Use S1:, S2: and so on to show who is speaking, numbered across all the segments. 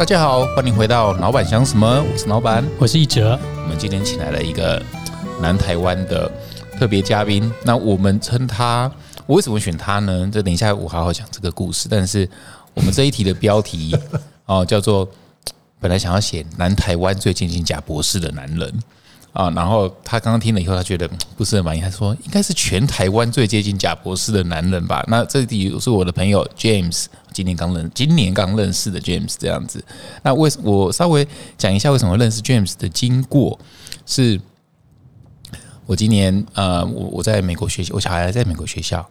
S1: 大家好，欢迎回到老板想什么，我是老板。
S2: 我是一哲，
S1: 我们今天请来了一个南台湾的特别嘉宾，那我们称他，我为什么选他呢？这等一下我好好讲这个故事。但是我们这一题的标题 哦，叫做本来想要写南台湾最接近贾博士的男人啊，然后他刚刚听了以后，他觉得不是很满意，他说应该是全台湾最接近贾博士的男人吧？那这里是我的朋友 James。今年刚认，今年刚认识的 James 这样子。那为什我稍微讲一下为什么认识 James 的经过？是我今年呃，我我在美国学习，我小孩在美国学校。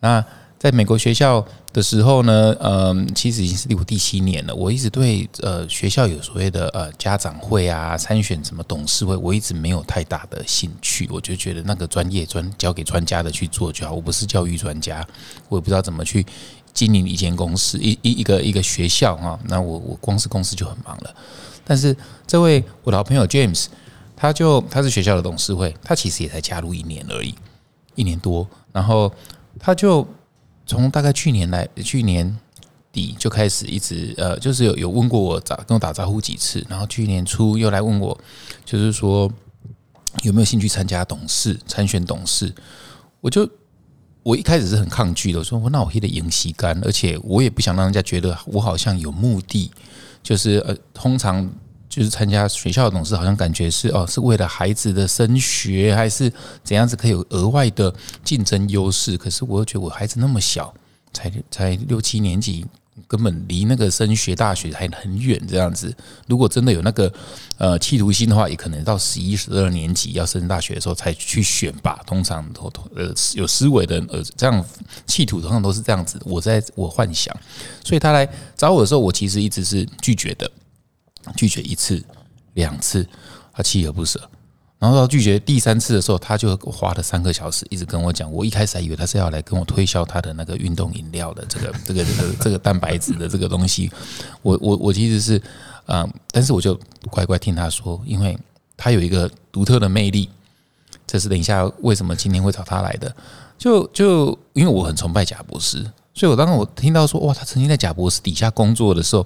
S1: 那在美国学校的时候呢，嗯，其实已经是我第七年了。我一直对呃学校有所谓的呃家长会啊，参选什么董事会，我一直没有太大的兴趣。我就觉得那个专业专交给专家的去做就好。我不是教育专家，我也不知道怎么去。经营一间公司，一一一个一个学校啊，那我我光是公司就很忙了。但是这位我的好朋友 James，他就他是学校的董事会，他其实也才加入一年而已，一年多。然后他就从大概去年来，去年底就开始一直呃，就是有有问过我打跟我打招呼几次，然后去年初又来问我，就是说有没有兴趣参加董事参选董事，我就。我一开始是很抗拒的，我说我那我黑的赢吸干，而且我也不想让人家觉得我好像有目的，就是呃，通常就是参加学校的董事，好像感觉是哦，是为了孩子的升学，还是怎样子可以有额外的竞争优势？可是我又觉得我孩子那么小，才才六七年级。根本离那个升学大学还很远，这样子。如果真的有那个呃企图心的话，也可能到十一、十二年级要升大学的时候才去选吧。通常都呃有思维的呃这样企图通常都是这样子。我在我幻想，所以他来找我的时候，我其实一直是拒绝的，拒绝一次、两次，他锲而不舍。然后到拒绝第三次的时候，他就花了三个小时一直跟我讲。我一开始还以为他是要来跟我推销他的那个运动饮料的这个 这个这个这个蛋白质的这个东西。我我我其实是嗯，但是我就乖乖听他说，因为他有一个独特的魅力。这是等一下为什么今天会找他来的？就就因为我很崇拜贾博士，所以我当时我听到说哇，他曾经在贾博士底下工作的时候。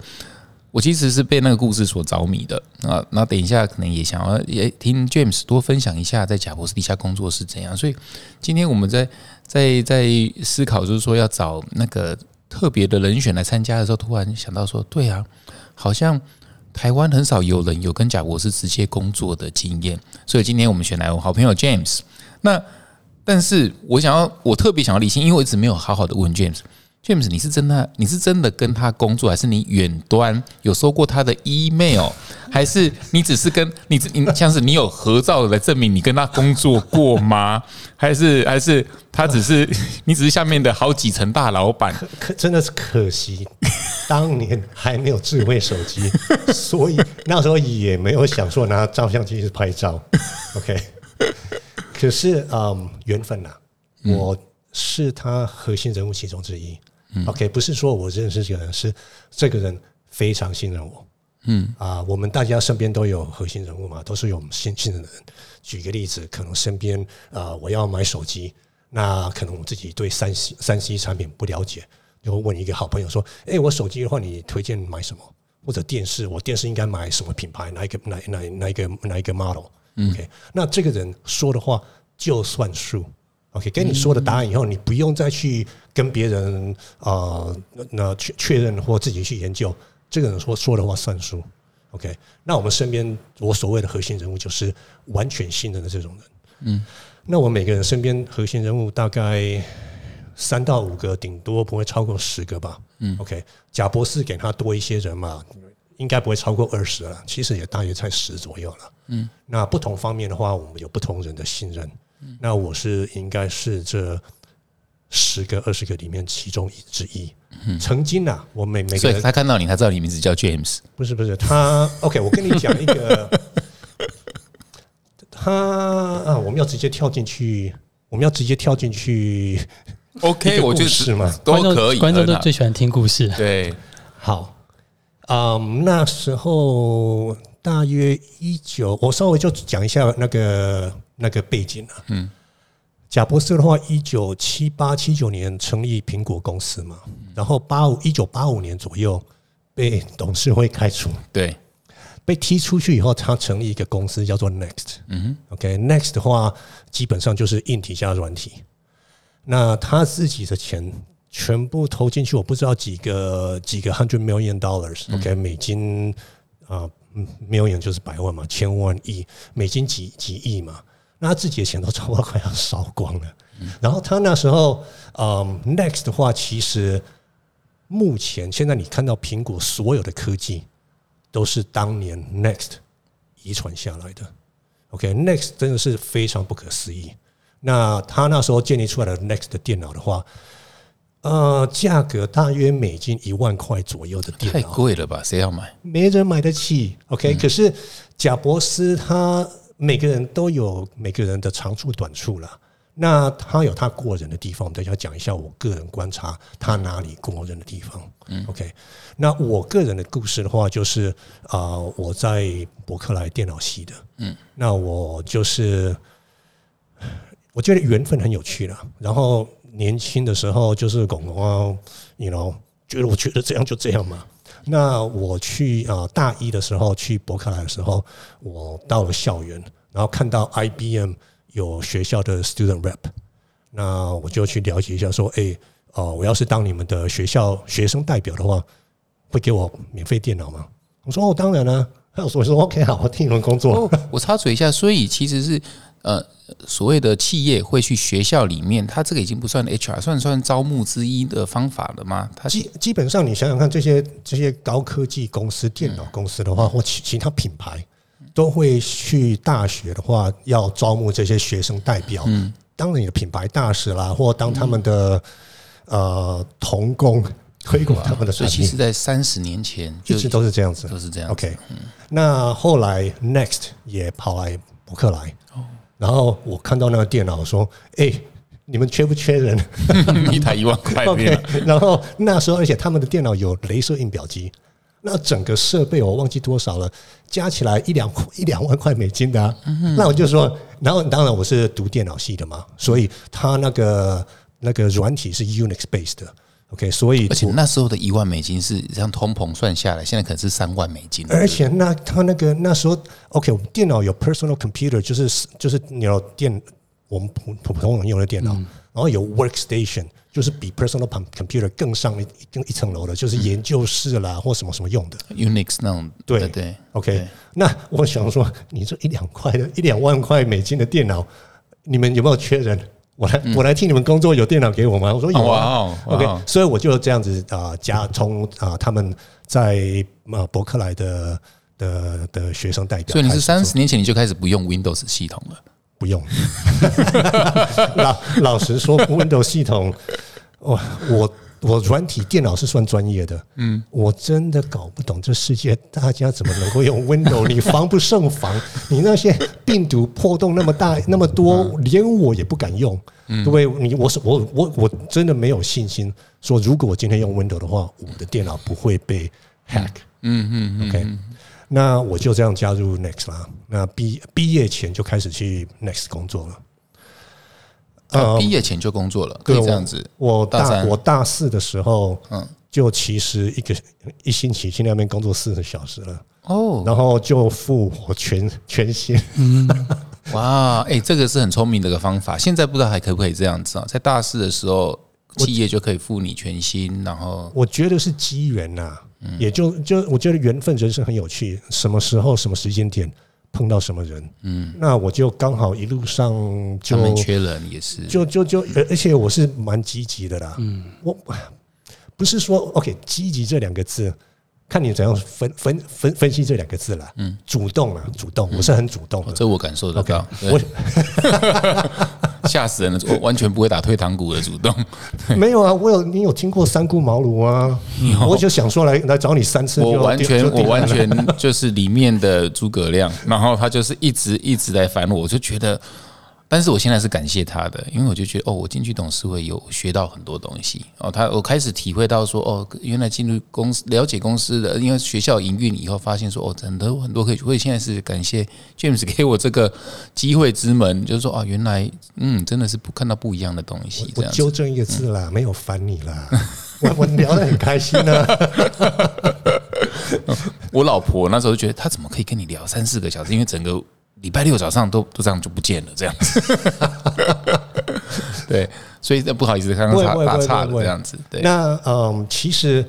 S1: 我其实是被那个故事所着迷的啊，那等一下可能也想要也听 James 多分享一下在贾博士底下工作是怎样。所以今天我们在在在思考，就是说要找那个特别的人选来参加的时候，突然想到说，对啊，好像台湾很少有人有跟贾博士直接工作的经验，所以今天我们选来我好朋友 James。那但是我想要，我特别想要理清，因为我一直没有好好的问 James。James，你是真的？你是真的跟他工作，还是你远端有收过他的 email？还是你只是跟你你像是你有合照来证明你跟他工作过吗？还是还是他只是你只是下面的好几层大老板？
S3: 可真的是可惜，当年还没有智慧手机，所以那时候也没有想说拿照相机去拍照。OK，可是嗯，缘分呐，我是他核心人物其中之一。OK，不是说我认识这个人，是这个人非常信任我。嗯啊，我们大家身边都有核心人物嘛，都是有信信任的人。举个例子，可能身边啊，我要买手机，那可能我自己对三 C 三 C 产品不了解，就会问一个好朋友说：“哎，我手机的话，你推荐买什么？或者电视，我电视应该买什么品牌？哪一个哪哪哪一个哪一个 model？”OK，那这个人说的话就算数。OK，跟你说的答案以后，你不用再去跟别人啊那确确认或自己去研究，这个人说说的话算数。OK，那我们身边我所谓的核心人物就是完全信任的这种人。嗯，那我每个人身边核心人物大概三到五个，顶多不会超过十个吧。嗯，OK，贾博士给他多一些人嘛，应该不会超过二十了，其实也大约在十左右了。嗯，那不同方面的话，我们有不同人的信任。那我是应该是这十个二十个里面其中一之一。曾经呐，我每每个
S1: 人他看到你，他知道你名字叫 James。
S3: 不是不是，他 OK，我跟你讲一个，他啊，我们要直接跳进去，我们要直接跳进去。
S1: OK，我就是嘛，都可以。
S2: 观众都最喜欢听故事。
S1: 对，
S3: 好，嗯，那时候大约一九，我稍微就讲一下那个。那个背景啊，嗯，贾博士的话，一九七八七九年成立苹果公司嘛，然后八五一九八五年左右，被董事会开除，
S1: 对，
S3: 被踢出去以后，他成立一个公司叫做 Next。嗯哼，OK，Next 的话基本上就是硬体加软体。那他自己的钱全部投进去，我不知道几个几个 hundred million dollars，OK，、美金啊、嗯 million 就是百万嘛，千万亿美金几几亿嘛，那他自己的钱都差不多快要烧光了。然后他那时候，嗯，Next 的话，其实目前现在你看到苹果所有的科技都是当年 Next 遗传下来的。OK，Next、真的是非常不可思议。那他那时候建立出来的 Next 的电脑的话，呃，价格大约美金一万块左右的电脑
S1: 太
S3: 脑，
S1: 贵了吧？谁要买？
S3: 没人买得起。OK，、可是贾博斯他每个人都有每个人的长处短处啦。那他有他过人的地方，我们等一下讲一下我个人观察他哪里过人的地方。嗯 OK，那我个人的故事的话，就是啊、我在伯克莱电脑系的，嗯，那我就是我觉得缘分很有趣了。然后年轻的时候就是拱拱啊，you know，觉得我觉得这样就这样嘛。那我去啊、呃大一的时候去伯克莱的时候，我到了校园，然后看到 IBM 有学校的 student rep，那我就去了解一下，说，哎，哦、我要是当你们的学校学生代表的话，会给我免费电脑吗？我说哦，当然了、还 有我说 OK 好，我替你们工作。
S1: 我插嘴一下，所以其实是呃，所谓的企业会去学校里面，它这个已经不算 HR，算算招募之一的方法了吗？它是
S3: 基基本上，你想想看，这些这些高科技公司、电脑公司的话，或其其他品牌，都会去大学的话，要招募这些学生代表，
S1: 嗯。
S3: 当你的品牌大使啦，或当他们的呃童工，推广 他们的产品。
S1: 所以其实，，在三十年前就
S3: 一直都是这样子。
S1: 都。是这样。
S3: OK，那后来 Next 也跑来伯克莱，然后我看到那个电脑说：“哎、你们缺不缺人？”
S1: 一台一万块的
S3: OK，
S1: 电脑，
S3: 然后那时候，而且他们的电脑有镭射印表机，那整个设备我忘记多少了，加起来一两一两万块美金的、啊。那我就说，然后当然我是读电脑系的嘛，所以他那个那个软体是 Unix based 的。OK，所以
S1: 而且那时候的一万美金是这样通膨算下来，现在可能是三万美金。
S3: 而且那他那个那时候，OK，我们电脑有 personal computer，就是就是你要电我们普普通人用的电脑，然后有 workstation，就是比 personal com- computer 更上一更一层楼的，就是研究室啦或什么什么用的。
S1: Unix 那种，
S3: 对
S1: 对对
S3: OK，那我想说，你这一两块的一两万块美金的电脑，你们有没有缺人？我来，我来替你们工作，有电脑给我吗？我说有啊。OK，
S1: 哦
S3: 所以我就这样子啊，加从啊他们在啊伯克莱的的的学生代表
S1: 所以你是三十年前你就开始不用 Windows 系统了。
S3: 不用。老老实说，Windows 系统，我我我软体电脑是算专业的，嗯，我真的搞不懂这世界大家怎么能够用 Windows，你防不胜防，你那些病毒破洞那么大那么多，连我也不敢用，对不对？你我是我我我真的没有信心说，如果我今天用 Windows 的话，我的电脑不会被 hack。
S1: 嗯嗯嗯
S3: OK，那我就这样加入 Next 啦。那毕毕业前就开始去 Next 工作了。
S1: 啊毕业前就工作了，可以这样子。
S3: 我大我大四的时候，
S1: 嗯
S3: 就其实一个一星期去那边工作四十小时了，
S1: 哦，
S3: 然后就付我全全薪。
S1: 哇，哎、这个是很聪明的一个方法。现在不知道还可不可以这样子啊？在大四的时候，企业就可以付你全薪，然后
S3: 我觉得是机缘呐，也就就我觉得缘分人生很有趣，什么时候什么时间点碰到什么人，嗯，那我就刚好一路上就
S1: 他们缺人也是。
S3: 就就就，而而且我是蛮积极的啦。嗯，我不是说 OK 积极这两个字，看你怎样分分分分析这两个字了。嗯，主动啊，主动，我是很主动的。
S1: 这我感受得到
S3: OK，我
S1: 对 吓死人了！我完全不会打退堂鼓的主动。
S3: 没有啊，我有你有听过三顾茅庐啊？我就想说来来找你三次，
S1: 我完全我完全就是里面的诸葛亮，然后他就是一直一直在烦我，我就觉得，但是我现在是感谢他的，因为我就觉得哦，我进去董事会有学到很多东西。哦，他我开始体会到说哦，原来进入公司了解公司的，因为学校营运以后发现说哦，真的有很多可以，所以现在是感谢 James 给我这个机会之门，就是说哦，原来嗯，真的是不看到不一样的东西，这
S3: 我
S1: 样
S3: 纠正一个字啦，没有烦你啦，我我聊得很开心啊。
S1: 我老婆那时候觉得她怎么可以跟你聊三四个小时，因为整个礼拜六早上都都这样就不见了，这样子。对，所以不好意思，刚刚打
S3: 不会不会
S1: 打岔了这样子。对，
S3: 那嗯，其实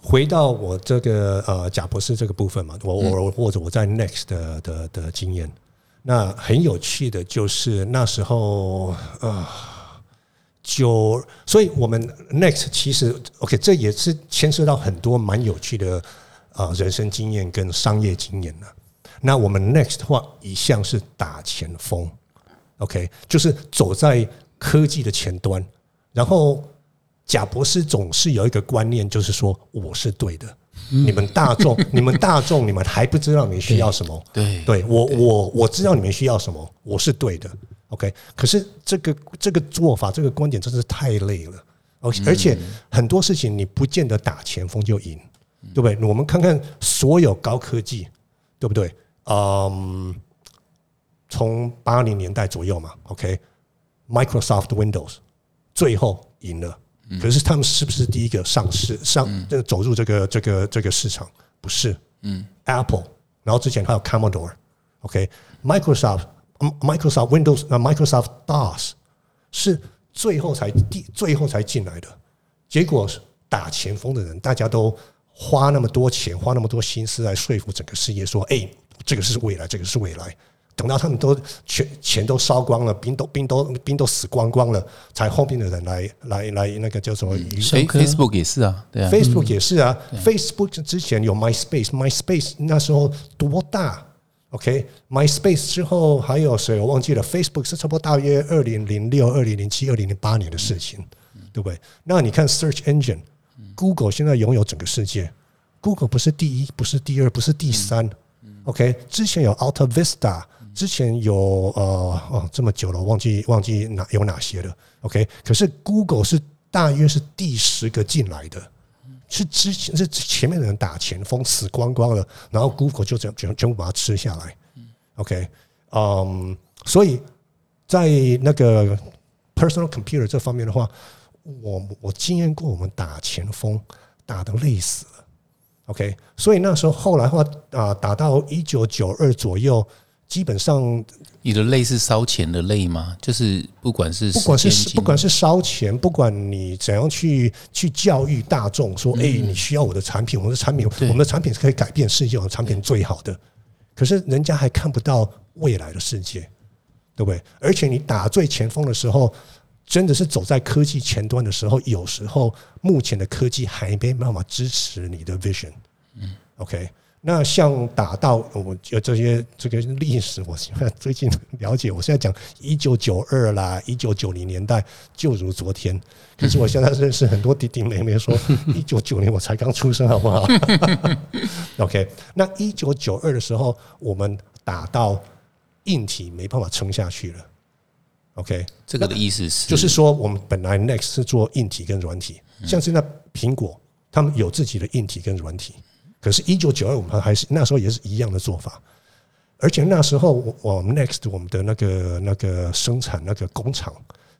S3: 回到我这个呃贾博士这个部分嘛，我我或者我在 Next 的的的经验，那很有趣的就是那时候呃。就，所以我们 Next 其实 OK，这也是牵涉到很多蛮有趣的呃人生经验跟商业经验的。那我们 Next 的话，一向是打前锋，OK，就是走在科技的前端。然后贾博士总是有一个观念，就是说我是对的，你们大众，你们大众，你们还不知道你们需要什么。
S1: 对
S3: 对我我我知道你们需要什么，我是对的，OK。可是这个这个做法，这个观点真是太累了，而且而且很多事情你不见得打前锋就赢，对不对？我们看看所有高科技，对不对？嗯，从八零年代左右嘛，OK，Microsoft Windows 最后赢了，可是他们是不是第一个上市上这个走入这个这个这个市场？不是，嗯，Apple，然后之前还有 Commodore，OK，Microsoft、Microsoft Windows 那 Microsoft DOS 是最后才第最后才进来的，结果是打前锋的人，大家都花那么多钱，花那么多心思来说服整个世界说，哎，这个是未来，这个是未来。等到他们都钱钱都烧光了，兵都兵都兵都死光光了，才后面的人来来来那个叫什么
S1: ？Facebook 也是啊，对啊
S3: ，Facebook 也是啊，Facebook 之前有 MySpace，MySpace 那时候多大？OK，MySpace 之后还有谁？我忘记了。Facebook 是差不多大约二零零六、二零零七、二零零八年的事情，对不对？那你看 Search Engine，Google 现在拥有整个世界，Google 不是第一，不是第二，不是第三。OK，之前有 Alta Vista，之前有呃哦这么久了，忘记忘记哪有哪些了。OK，可是 Google 是大约是第十个进来的，是之前是前面的人打前锋死光光了，然后 Google 就这样全全部把它吃下来。OK，嗯，所以在那个 personal computer 这方面的话，我我经验过我们打前锋打的累死。OK，所以那时候后来的话啊，打到一九九二左右，基本上
S1: 你的累是烧钱的累吗？就是不管是
S3: 不管是不管是烧钱，不管你怎样去去教育大众说，哎、你需要我的产品，我们的产品，我们的产品是可以改变世界，我的产品最好的。可是人家还看不到未来的世界，对不对？而且你打最前锋的时候，真的是走在科技前端的时候，有时候目前的科技还没办法支持你的 vision。嗯，OK。那像打到我有这些这个历史，我现在最近了解，我现在讲一九九二啦，一九九零年代就如昨天。可是我现在认识很多弟弟妹妹说，一九九零我才刚出生，好不好？OK，那一九九二的时候，我们打到硬体没办法撑下去了。OK，
S1: 这个的意思是，
S3: 就是说，我们本来 Next 是做硬体跟软体，像现在苹果他们有自己的硬体跟软体，可是，一九九二我们还是那时候也是一样的做法，而且那时候我我们 Next 我们的那个那个生产那个工厂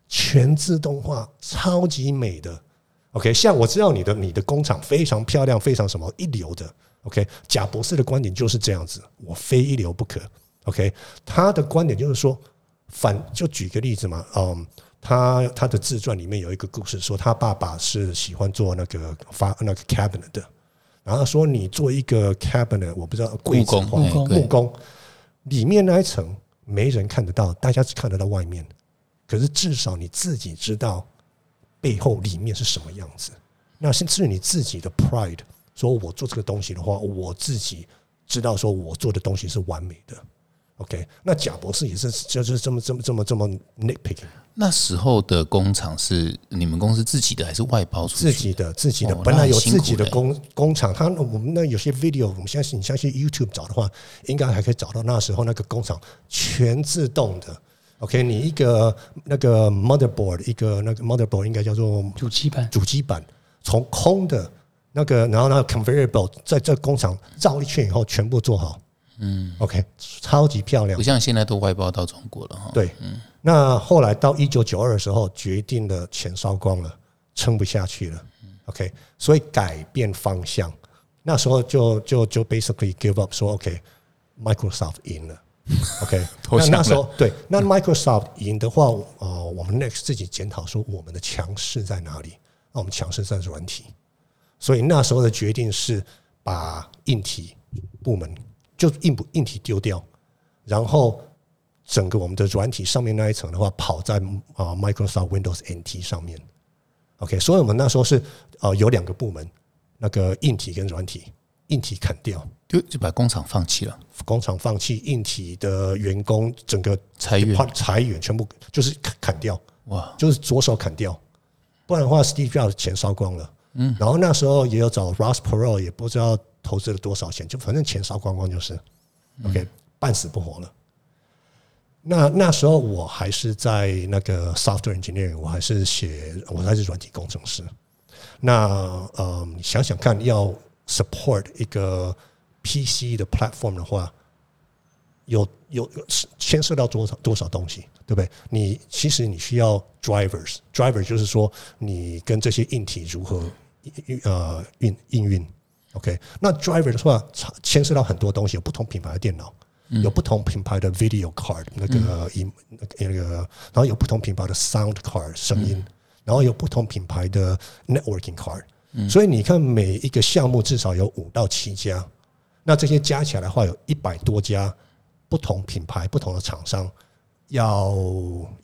S3: 全自动化，超级美的。OK，像我知道你的你的工厂非常漂亮，非常什么一流的。OK，贾博士的观点就是这样子，我非一流不可。OK，他的观点就是说，反就举个例子嘛，嗯，他他的自传里面有一个故事，说他爸爸是喜欢做那个发那个 cabinet 的，然后说你做一个 cabinet，我不知道
S1: 木工
S3: 木工里面那一层没人看得到，大家只看得到外面，可是至少你自己知道背后里面是什么样子，那甚至你自己的 pride。说我做这个东西的话，我自己知道说我做的东西是完美的。OK，那贾博士也是就是这么这么这么这么 nitpicking，
S1: 那时候的工厂是你们公司自己的还是外包出去？
S3: 自己的自己的
S1: 哦
S3: 本来有自己的
S1: 嘞
S3: 工工厂，他我们那有些 video，我们相信你相信 YouTube 找的话，应该还可以找到那时候那个工厂全自动的。OK，你一个那个 motherboard，一个那个 motherboard 应该叫做
S2: 主机板
S3: 主机板，从空的那个，然后那个 conveyor belt 在这工厂绕一圈以后全部做好。嗯，OK，超级漂亮
S1: 不。像现在都外包到中国了哈。
S3: 对，嗯那后来到一九九二的时候，决定了钱烧光了，撑不下去了。OK，所以改变方向，那时候就就就 basically give up 说 OK，Microsoft 赢了。OK，那那时候对，那 Microsoft 赢的话，呃，我们 Next 自己检讨说我们的强势在哪里？那我们强势在软体，所以那时候的决定是把硬体部门就硬不硬体丢掉，然后整个我们的软体上面那一层的话，跑在啊、Microsoft Windows NT 上面。OK，所以我们那时候是呃有两个部门，那个硬体跟软体，硬体砍掉，
S1: 就就把工厂放弃了，
S3: 工厂放弃，硬体的员工整个
S1: 裁员。
S3: 裁员。全部就是砍砍掉，
S1: 哇，
S3: 就是左手砍掉，不然的话，Steve Jobs 钱烧光了。嗯，然后那时候也有找 Ross Perot，也不知道投资了多少钱，就反正钱烧光光就是、OK，半死不活了。那那时候我还是在那个 software engineering，我还是写，我还是软体工程师。那呃，想想看，要 support 一个 PC 的 platform 的话，有有牵涉到多少多少东西，对不对？你其实你需要 drivers，driver 就是说你跟这些硬体如何呃运应运。OK，那 driver 的话牵涉到很多东西，有不同品牌的电脑，有不同品牌的 video card 那个音那个那个，然后有不同品牌的 sound card 声音，然后有不同品牌的 networking card。所以你看每一个项目至少有五到七家，那这些加起来的话有一百多家不同品牌、不同的厂商要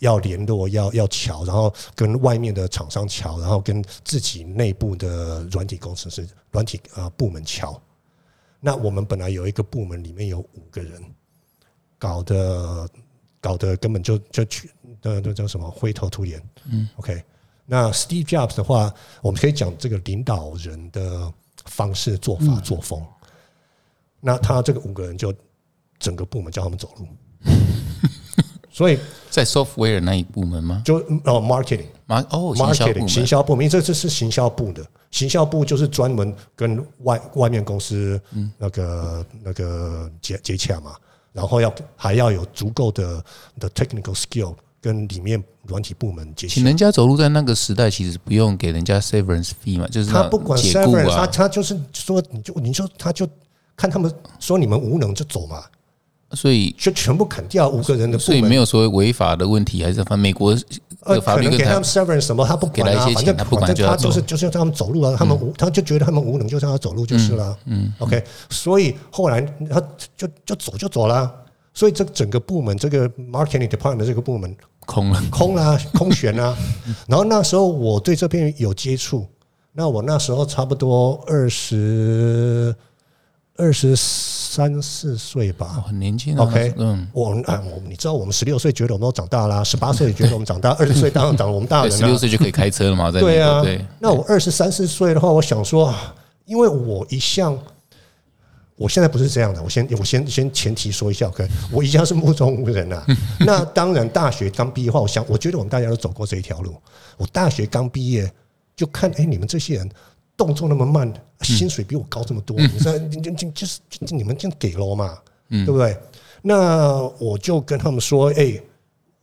S3: 要联络、要要瞧，然后跟外面的厂商瞧，然后跟自己内部的软体工程师、软体呃部门瞧。那我们本来有一个部门里面有五个人，搞得搞得根本就就去那那叫什么灰头土脸。嗯，OK。那 Steve Jobs 的话，我们可以讲这个领导人的方式、做法、作风。那他这个五个人就整个部门叫他们走路，所以
S1: 在 software 那一部门吗？
S3: 就哦 marketing
S1: 马哦
S3: ，marketing
S1: 门。
S3: 行销部门，因为这这是行销部的，行销部就是专门跟外外面公司那个那个接接洽嘛，然后要还要有足够的的 technical skill 跟里面软体部门接洽。
S1: 请。人家走路在那个时代，其实不用给人家 severance fee 嘛，就是那
S3: 他不管
S1: 解雇
S3: severance，他
S1: 啊，
S3: 他就是说你就你就他就看他们说你们无能就走嘛，
S1: 所以
S3: 就全部砍掉五个人的部
S1: 所以。没有所谓违法的问题，还是反正美国
S3: 呃，可能给他们 severance 什么，他不管啊，反正
S1: 他不管
S3: 反正他
S1: 就
S3: 是就是让他们走路啊，他们无他就觉得他们无能，就让他走路就是了。嗯，OK，所以后来他就就走就走了，所以这整个部门这个 marketing department 这个部门
S1: 空了，
S3: 空啦、空悬啦。然后那时候我对这边有接触，那我那时候差不多二十二十三四岁吧。
S1: 哦很年轻啊
S3: OK，
S1: 嗯，
S3: 我啊，我你知道我们十六岁觉得我们都长大啦，十八岁觉得我们长大，二十岁当然长我们大
S1: 对，
S3: 人
S1: 十六。岁就可以开车了嘛，在
S3: 对啊，
S1: 对，，
S3: 那我二十三四岁的话，我想说，啊因为我一向，我现在不是这样的，我先我先先前提说一下，OK，我一向是目中无人啊。那当然，大学刚毕业的话，我想，我觉得我们大家都走过这一条路。我大学刚毕业就看，哎，你们这些人动作那么慢，薪水比我高这么多，你知道，就就就是就你们这样给了嘛，对不对？那我就跟他们说，哎，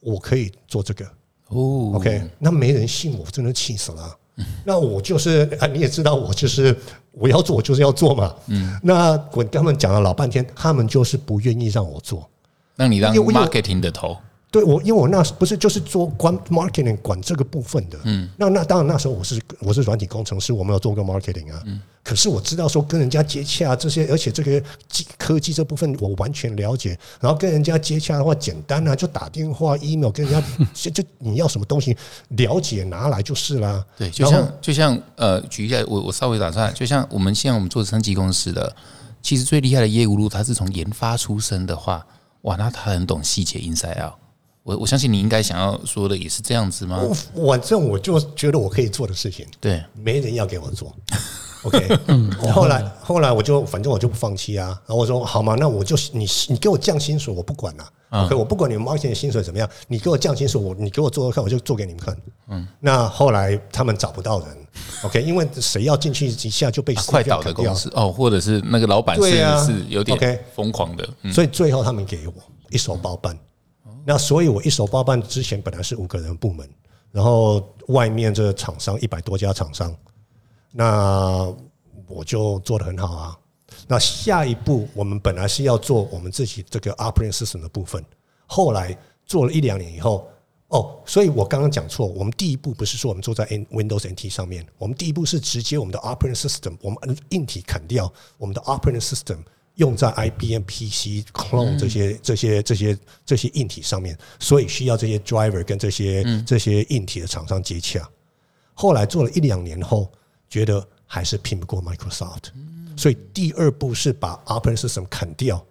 S3: 我可以做这个，
S1: 哦。
S3: OK，那没人信我，真的气死了。那我就是啊，你也知道，我就是我要做，我就是要做嘛。嗯，那我跟他们讲了老半天，他们就是不愿意让我做。
S1: 让你当
S3: 因为因为
S1: marketing 的头，
S3: 对我，因为我那时不是就是做管 marketing 管这个部分的，嗯，那那当然那时候我是我是软体工程师，我没有做过 marketing 啊，嗯，可是我知道说跟人家接洽这些，而且这个技科技这部分我完全了解，然后跟人家接洽的话简单啊，就打电话、email 跟人家 就就你要什么东西了解拿来就是啦，
S1: 对，就像就像呃，举一下，我我稍微打岔，就像我们现在我们做升级公司的，其实最厉害的业务路，他是从研发出身的话，哇，那他很懂细节 inside out。我我相信你应该想要说的也是这样子吗？
S3: 我反正我就觉得我可以做的事情，
S1: 对，
S3: 没人要给我做。OK，后来后来我就反正我就不放弃啊，然后我说好嘛，那我就你你给我降薪水，我不管了。OK，我不管你们 marketing 的薪水怎么样，你给我降薪水，我你给我做做看，我就做给你们看。嗯，那后来他们找不到人，OK，因为谁要进去一下就被
S1: 啊快倒的公司哦，或者是那个老板是、是有
S3: OK
S1: 点疯狂的，嗯，
S3: 所以最后他们给我一手包办。那所以我一手包办之前本来是五个人部门，然后外面这个厂商一百多家厂商，那我就做得很好啊。那下一步我们本来是要做我们自己这个 operating system 的部分，后来做了一两年以后，哦，所以我刚刚讲错，我们第一步不是说我们做在 Windows NT 上面，我们第一步是直接我们的 operating system，我们硬体砍掉，我们的 operating system 用在 IBM PC clone 这些这些这些这些硬体上面，所以需要这些 driver 跟这些这些硬体的厂商接洽。后来做了一两年后，觉得还是拼不过 Microsoft。所以第二步是把 operating system 砍掉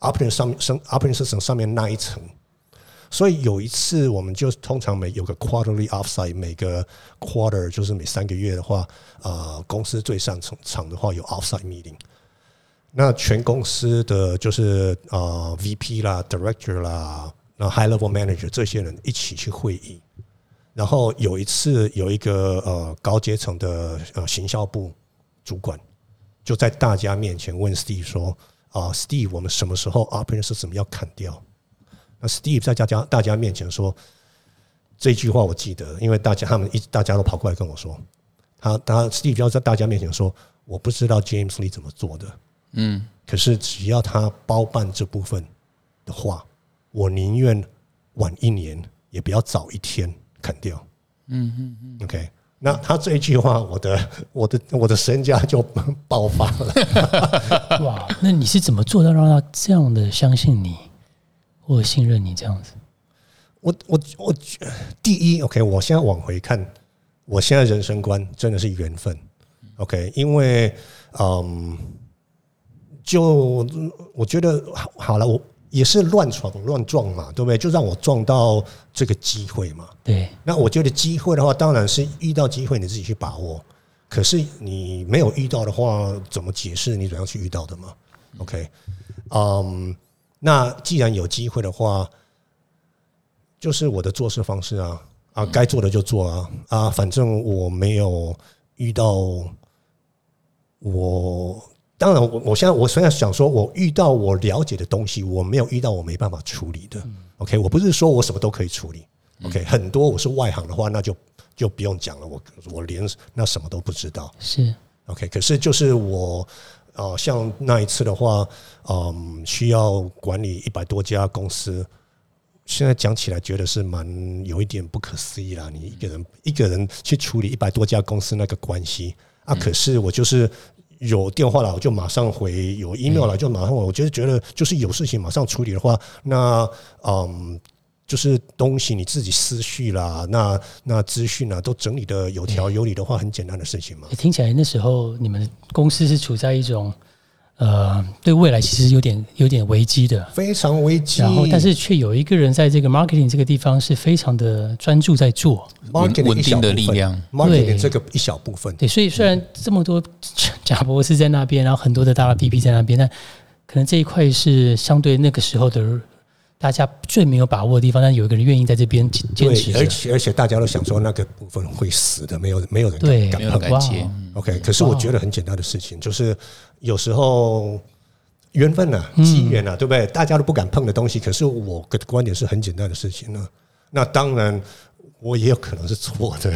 S3: ，operating 上面上 operating system 上面那一层。所以有一次，我们就通常每有个 quarterly offsite，每个 quarter 就是每三个月的话，呃，公司最上层场的话有 offsite meeting。那全公司的就是呃 VP 啦、director 啦、那 high level manager 这些人一起去会议。然后有一次有一个呃高阶层的呃行销部主管。就在大家面前问 Steve 说：“啊，Steve，我们什么时候 operating system 要砍掉？”那 Steve 在大家大家面前说这句话，我记得，因为大家他们一大家都跑过来跟我说，他他 Steve 要在大家面前说：“我不知道 James Lee 怎么做的，嗯，可是只要他包办这部分的话，我宁愿晚一年，也不要早一天砍掉。”嗯嗯嗯，OK。那他这一句话，我的 我的我的身家就爆发了。
S2: 哇！那你是怎么做到让他这样的相信你，或者信任你这样子？
S3: 我我我第一，OK，我现在往回看，我现在人生观真的是缘分。OK，因为嗯，就我觉得好好了，我。也是乱闯乱撞嘛，对不对？就让我撞到这个机会嘛。
S2: 对。
S3: 那我觉得机会的话，当然是遇到机会你自己去把握。可是你没有遇到的话，怎么解释你怎样去遇到的嘛？OK，嗯，那既然有机会的话，就是我的做事方式啊啊，该做的就做啊啊，反正我没有遇到我。当然，我我现在我虽然想说，我遇到我了解的东西，我没有遇到我没办法处理的。OK，我不是说我什么都可以处理。OK，很多我是外行的话，那就就不用讲了。我我连那什么都不知道。
S2: 是
S3: OK，可是就是我呃，像那一次的话，嗯，需要管理一百多家公司，现在讲起来觉得是蛮有一点不可思议啦。你一个人一个人去处理一百多家公司那个关系啊，可是我就是。有电话了，我就马上回；有 email 了，就马上回。我觉得觉得就是有事情马上处理的话，那嗯，就是东西你自己思绪啦，那那资讯啊，都整理的有条有理的话，很简单的事情嘛。
S2: 听起来那时候你们公司是处在一种。呃，对未来其实有点有点危机的，
S3: 非常危机。
S2: 然后，但是却有一个人在这个 marketing 这个地方是非常的专注在做
S3: ，marketing
S1: 稳定的力量
S3: ，marketing 这个一小部分。
S2: 对，所以虽然这么多 贾博士在那边，然后很多的大 PP 在那边，但可能这一块是相对那个时候的。大家最没有把握的地方，但有一个人愿意在这边坚持。
S3: 而且而且大家都想说那个部分会死的，没有没有人敢
S1: 敢敢接。
S3: OK，可是我觉得很简单的事情，就是有时候缘分呐，机缘呐，对不对？大家都不敢碰的东西，可是我的观点是很简单的事情呢。那当然，我也有可能是错的，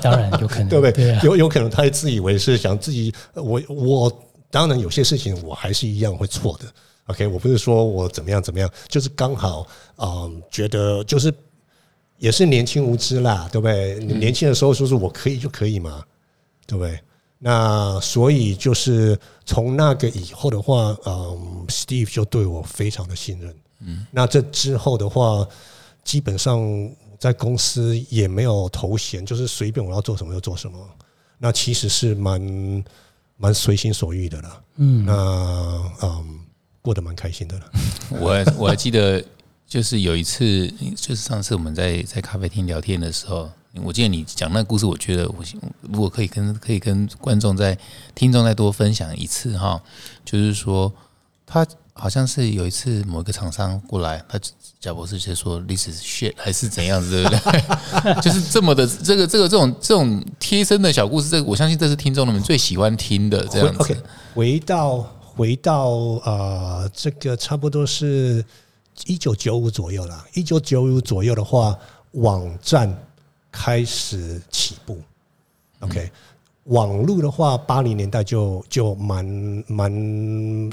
S2: 当然有可能，
S3: 对不对？有有可能他自以为是，想自己我我当然有些事情我还是一样会错的。OK，我不是说我怎么样怎么样，就是刚好啊，觉得就是也是年轻无知啦，对不对？年轻的时候说是我可以就可以嘛，对不对？那所以就是从那个以后的话，嗯，Steve 就对我非常的信任。嗯，那这之后的话，基本上在公司也没有头衔，就是随便我要做什么就做什么。那其实是蛮蛮随心所欲的了。嗯，那嗯。过得蛮开心的了。
S1: 我我还记得，就是有一次，就是上次我们在在咖啡厅聊天的时候，我记得你讲那个故事，我觉得我如果可以跟可以跟观众在听众再多分享一次哈，就是说他好像是有一次某一个厂商过来，他贾博士就说 “this is shit” 还是怎样子，对不对？就是这么的这个这个这种这种贴身的小故事，这我相信这是听众们最喜欢听的这样子。
S3: 回到。回到啊，这个差不多是一九九五左右了。一九九五左右的话，网站开始起步。OK，网络的话，八零年代就就蛮蛮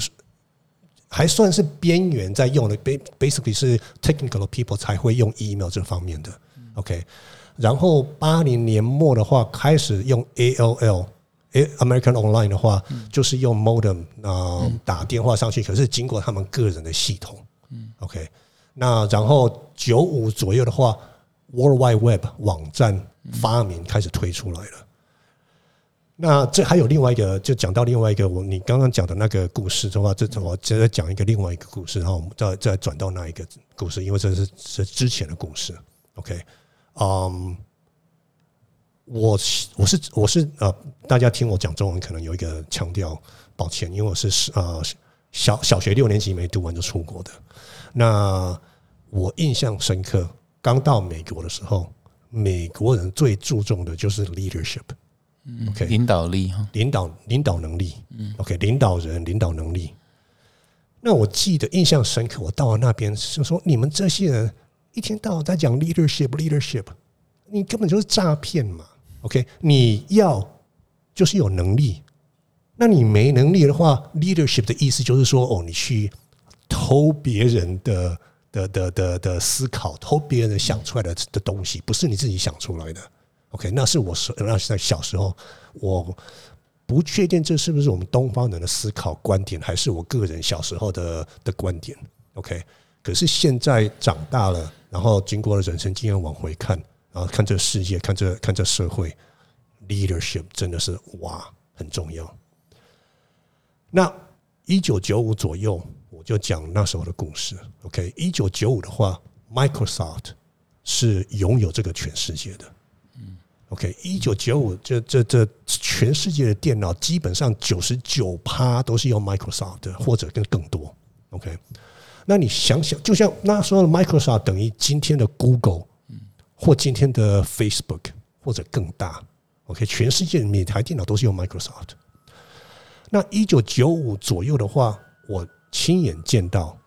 S3: 还算是边缘在用的，ba basically 是 technical people 才会用 email 这方面的。OK，然后八零年末的话，开始用 AOL。诶，American Online 的话，就是用 modem 啊打电话上去，可是经过他们个人的系统。OK，那然后九五左右的话，World Wide Web 网站发明开始推出来了。那这还有另外一个，就讲到另外一个，我你刚刚讲的那个故事的话，这我接着讲一个另外一个故事，然后我们再再转到那一个故事，因为这是是之前的故事。OK，嗯。我我是我是呃，大家听我讲中文可能有一个强调，抱歉，因为我是呃小小学六年级没读完就出国的。那我印象深刻，刚到美国的时候，美国人最注重的就是 leadership，OK，
S1: 领导力哈，
S3: 领导领导能力，OK，领导人领导能力。那我记得印象深刻，我到了那边就说，你们这些人一天到晚在讲 leadership，leadership，你根本就是诈骗嘛。OK，你要就是有能力，那你没能力的话，leadership 的意思就是说，哦，你去偷别人的的的的的思考，偷别人想出来的的东西，不是你自己想出来的。OK，那是我是那是在小时候，我不确定这是不是我们东方人的思考观点，还是我个人小时候的的观点。OK，可是现在长大了，然后经过了人生经验往回看。然后看这个世界，看这看这社会，leadership 真的是哇很重要。那一九九五左右，我就讲那时候的故事。OK，一九九五的话，Microsoft 是拥有这个全世界的。，OK，一九九五这这这全世界的电脑基本上九十九趴都是用 Microsoft，或者更更多。OK，那你想想，就像那时候的 Microsoft 等于今天的 Google。或今天的 Facebook，或者更大，OK，全世界每台电脑都是用 Microsoft。那一九九五左右的话，我亲眼见到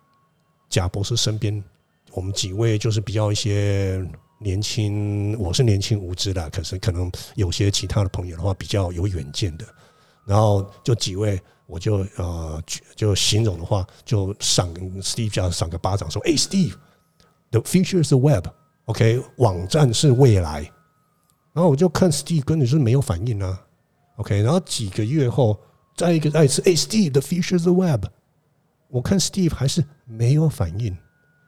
S3: 贾博士身边，我们几位就是比较一些年轻，我是年轻无知的，可是可能有些其他的朋友的话比较有远见的，然后就几位，我就呃就形容的话，就赏 Steve 叫赏个巴掌，说：“哎，Steve，the future is the web。” OK，网站是未来，然后我就看 Steve 跟你说没有反应啊。OK，然后几个月后再一个再一次，哎，Steve，the future is the web。我看 Steve 还是没有反应。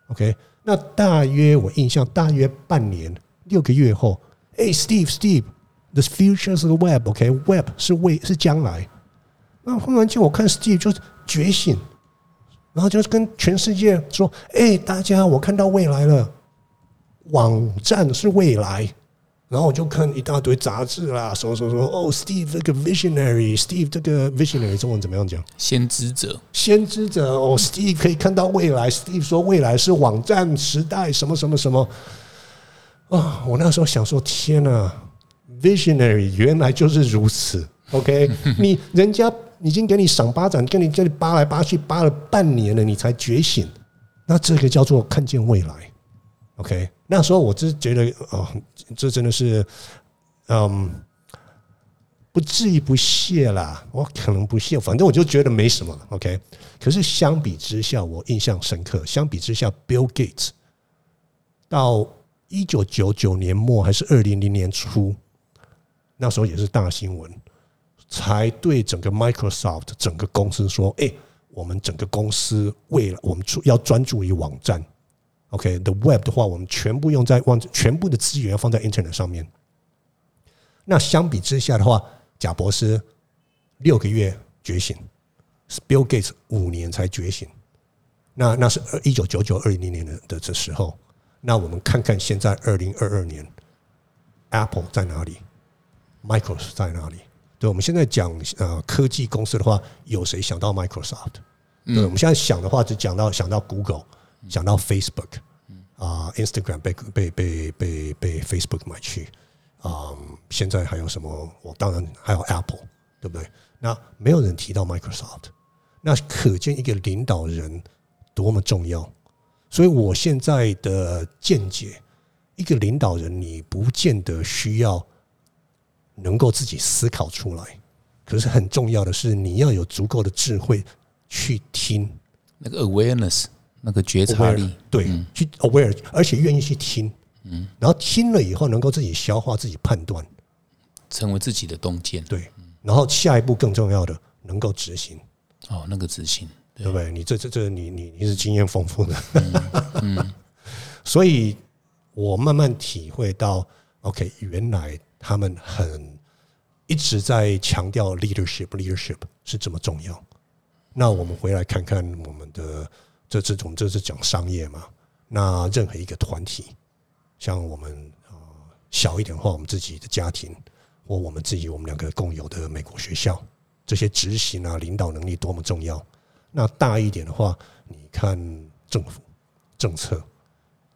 S3: OK，那大约我印象大约半年六个月后，哎，Steve，Steve，the future is the web。OK，web 是未是将来。那忽然间我看 Steve 就觉醒，然后就是跟全世界说：“哎，大家，我看到未来了。”网站是未来，然后我就看一大堆杂志啦，说说说哦，Steve 这个 visionary，Steve 这个 visionary 中文怎么样讲？
S1: 先知者，
S3: 先知者哦，Steve 可以看到未来，Steve 说未来是网站时代，什么什么什么啊！我那时候想说，天呐 v i s i o n a r y 原来就是如此。OK，你人家已经给你赏巴掌，跟你这里扒来扒去扒了半年了，你才觉醒，那这个叫做看见未来。OK。那时候我只觉得，哦，这真的是，嗯，不至于不屑啦。我可能不屑，反正我就觉得没什么。OK，可是相比之下，我印象深刻。相比之下，Bill Gates 到一九九九年末还是二零零年初，那时候也是大新闻，才对整个 Microsoft 整个公司说：“哎，我们整个公司为了我们出要专注于网站。” OK，the web 的话，我们全部用在往全部的资源要放在 Internet 上面。那相比之下的话，贾博士六个月觉醒，Bill Gates 五年才觉醒。那那是一九九九二零年的的这时候。那我们看看现在二零二二年，Apple 在哪里？Microsoft 在哪里？对，我们现在讲呃科技公司的话，有谁想到 Microsoft？对，我们现在想的话，只讲到想到 Google。讲到 Facebook，啊，Instagram 被被被被被 Facebook 买去，啊，现在还有什么？我当然还有 Apple，对不对？那没有人提到 Microsoft，那可见一个领导人多么重要。所以我现在的见解，一个领导人你不见得需要能够自己思考出来。可是很重要的是，你要有足够的智慧去听，
S1: 那个 awareness，那个觉察力，
S3: 对，去 aware，而且愿意去听，嗯，然后听了以后能够自己消化、自己判断，
S1: 成为自己的洞见。
S3: 对，然后下一步更重要的，能够执行。
S1: 哦，那个执行，
S3: 对不对？你这这这，你你你是经验丰富的，嗯，所以我慢慢体会到，OK，原来他们很一直在强调 leadership，leadership 是这么重要。那我们回来看看我们的这这种，这是讲商业嘛？那任何一个团体，像我们啊小一点的话，我们自己的家庭，或我们自己我们两个共有的美国学校。这些执行啊，领导能力多么重要。那大一点的话，你看政府政策，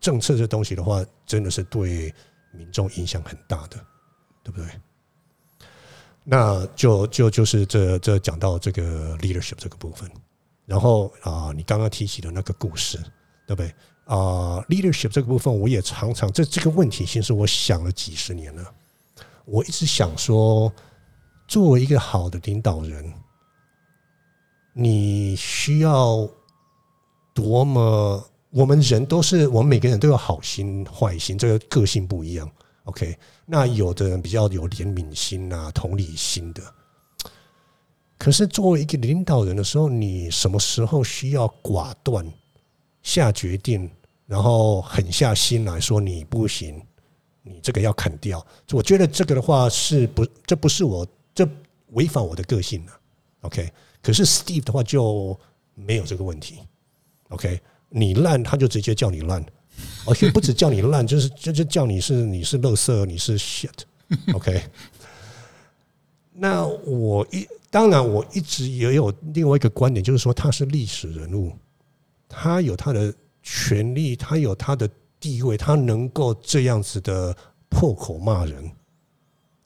S3: 政策这东西的话，真的是对民众影响很大的，对不对？那就就就是这这讲到这个 leadership 这个部分，然后啊，你刚刚提起的那个故事，对不对？啊，leadership 这个部分，我也常常这这个问题，其实我想了几十年了，我一直想说。作为一个好的领导人，你需要多么？我们人都是，我们每个人都有好心坏心，这个个性不一样。OK，那有的人比较有怜悯心啊、同理心的。可是作为一个领导人的时候，你什么时候需要寡断下决定，然后狠下心来说你不行，你这个要砍掉？我觉得这个的话是不，这不是我。这违反我的个性了，OK？可是 Steve 的话就没有这个问题，OK？你烂，他就直接叫你烂，而且不止叫你烂，就是就就叫你是你是垃圾，你是 shit，OK？那我一当然我一直也有另外一个观点，就是说他是历史人物，他有他的权利，他有他的地位，他能够这样子的破口骂人，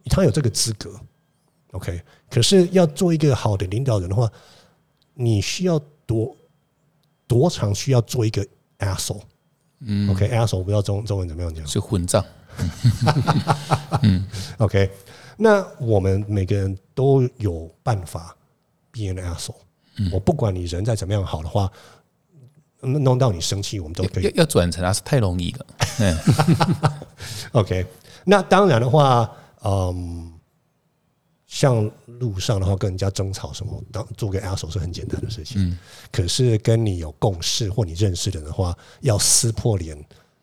S3: 他有这个资格。OK，可是要做一个好的领导人的话，你需要多多长需要做一个 asshole？嗯，OK，asshole 不知道中中文怎么样讲？
S1: 是混账。
S3: 嗯，OK，那我们每个人都有办法 be an asshole。我不管你人再怎么样好的话，弄到你生气，我们都可以。
S1: 要要转成啊，是太容易了。嗯
S3: OK，那当然的话，嗯。像路上的话，跟人家争吵什么，当做个 asshole 是很简单的事情。嗯，可是跟你有共识或你认识的人的话，要撕破脸，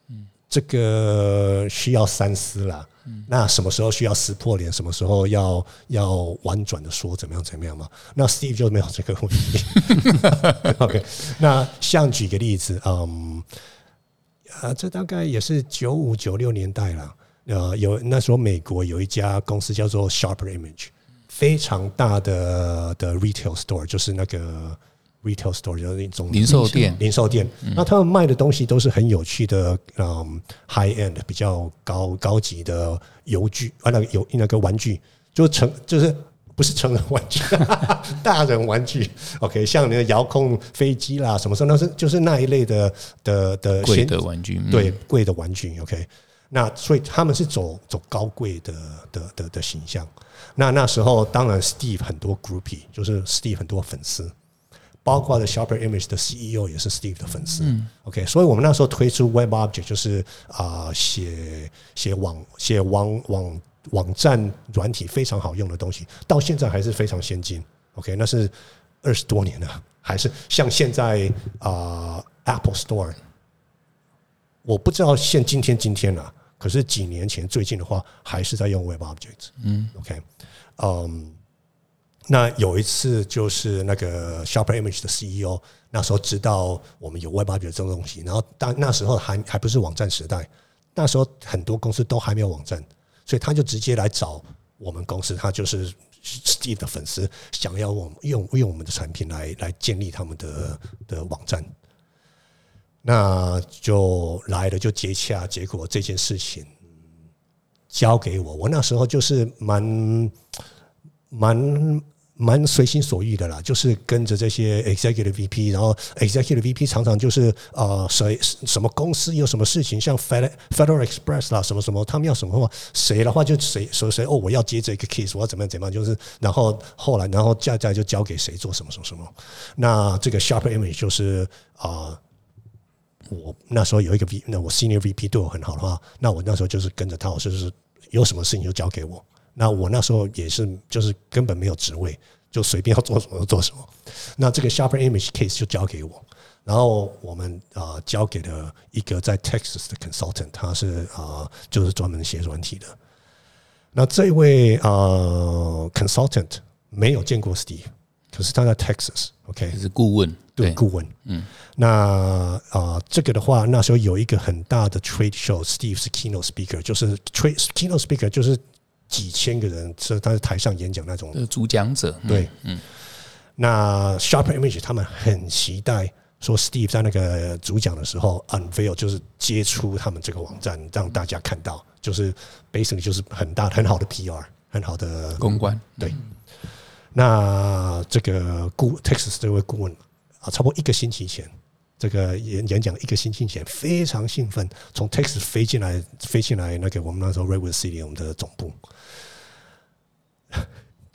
S3: 嗯，这个需要三思啦。那什么时候需要撕破脸？什么时候要要婉转的说怎么样怎么样嘛？那 Steve 就没有这个问题。OK，那像举个例子，嗯，啊，这大概也是九五九六年代了。呃，有那时候美国有一家公司叫做 Sharper Image。非常大的的 retail store，就是那个 retail store，就是那种
S1: 零售店。
S3: 零售店，那他们卖的东西都是很有趣的，嗯，high end 比较高高级的游具啊，那个游那个玩具，就成就是不是成人玩具，大人玩具。OK，像那个遥控飞机啦，什么时候那是就是那一类的的的
S1: 贵的玩具，
S3: 对，贵的玩具。OK，那所以他们是走走高贵的的的的形象。那那时候，当然，Steve 很多 groupie，就是 Steve 很多粉丝，包括的 Sharper Image 的 CEO 也是 Steve 的粉丝。OK，所以我们那时候推出 Web Object，就是啊，写写网写网网网站软体非常好用的东西，到现在还是非常先进。OK，那是二十多年了，还是像现在啊 Apple Store，我不知道现今天今天了。可是几年前，最近的话还是在用 Web Objects。嗯，OK，嗯，那有一次就是那个 Sharper Image 的 CEO 那时候知道我们有 Web Object 这种东西，然后当那时候还还不是网站时代，那时候很多公司都还没有网站，所以他就直接来找我们公司，他就是 Steve 的粉丝，想要我们用用我们的产品来来建立他们的的网站。那就来了，就接洽，结果这件事情交给我。我那时候就是蛮蛮蛮随心所欲的啦，就是跟着这些 executive VP，然后 executive VP 常常就是呃谁什么公司有什么事情，像 Fed Federal Express 啦，什么什么，他们要什么话，谁的话就谁说谁哦，我要接这个 case，我要怎么样怎么样，就是然后后来然后接下来就交给谁做什么什么什么。那这个 sharp Image 就是啊、我那时候有一个 V，那我 Senior VP 对我很好的话，那我那时候就是跟着他，我就是有什么事情就交给我。那我那时候也是，就是根本没有职位，就随便要做什么就做什么。那这个 Sharper Image case 就交给我，然后我们啊、呃交给了一个在 Texas 的 consultant，他是啊、呃就是专门写软体的。那这位呃 consultant 没有见过 Steve，可是他在 Texas，OK，、
S1: 就是顾问，
S3: 对顾问。嗯，那啊、呃这个的话，那时候有一个很大的 trade show，Steve 是 keynote speaker，就是 trade keynote speaker 就是几千个人，是他在台上演讲那种。
S1: 呃，主讲者，嗯
S3: 对，嗯。那 Sharper Image 他们很期待说 Steve 在那个主讲的时候 unveil 就是接触他们这个网站，让大家看到，就是 basically 就是很大很好的 PR，很好的
S1: 公关，
S3: 对，那这个顾 Texas 这位顾问啊，差不多一个星期前，这个演演讲一个星期前，非常兴奋，从 Texas 飞进来，飞进来那个我们那时候 Redwood City 我们的总部，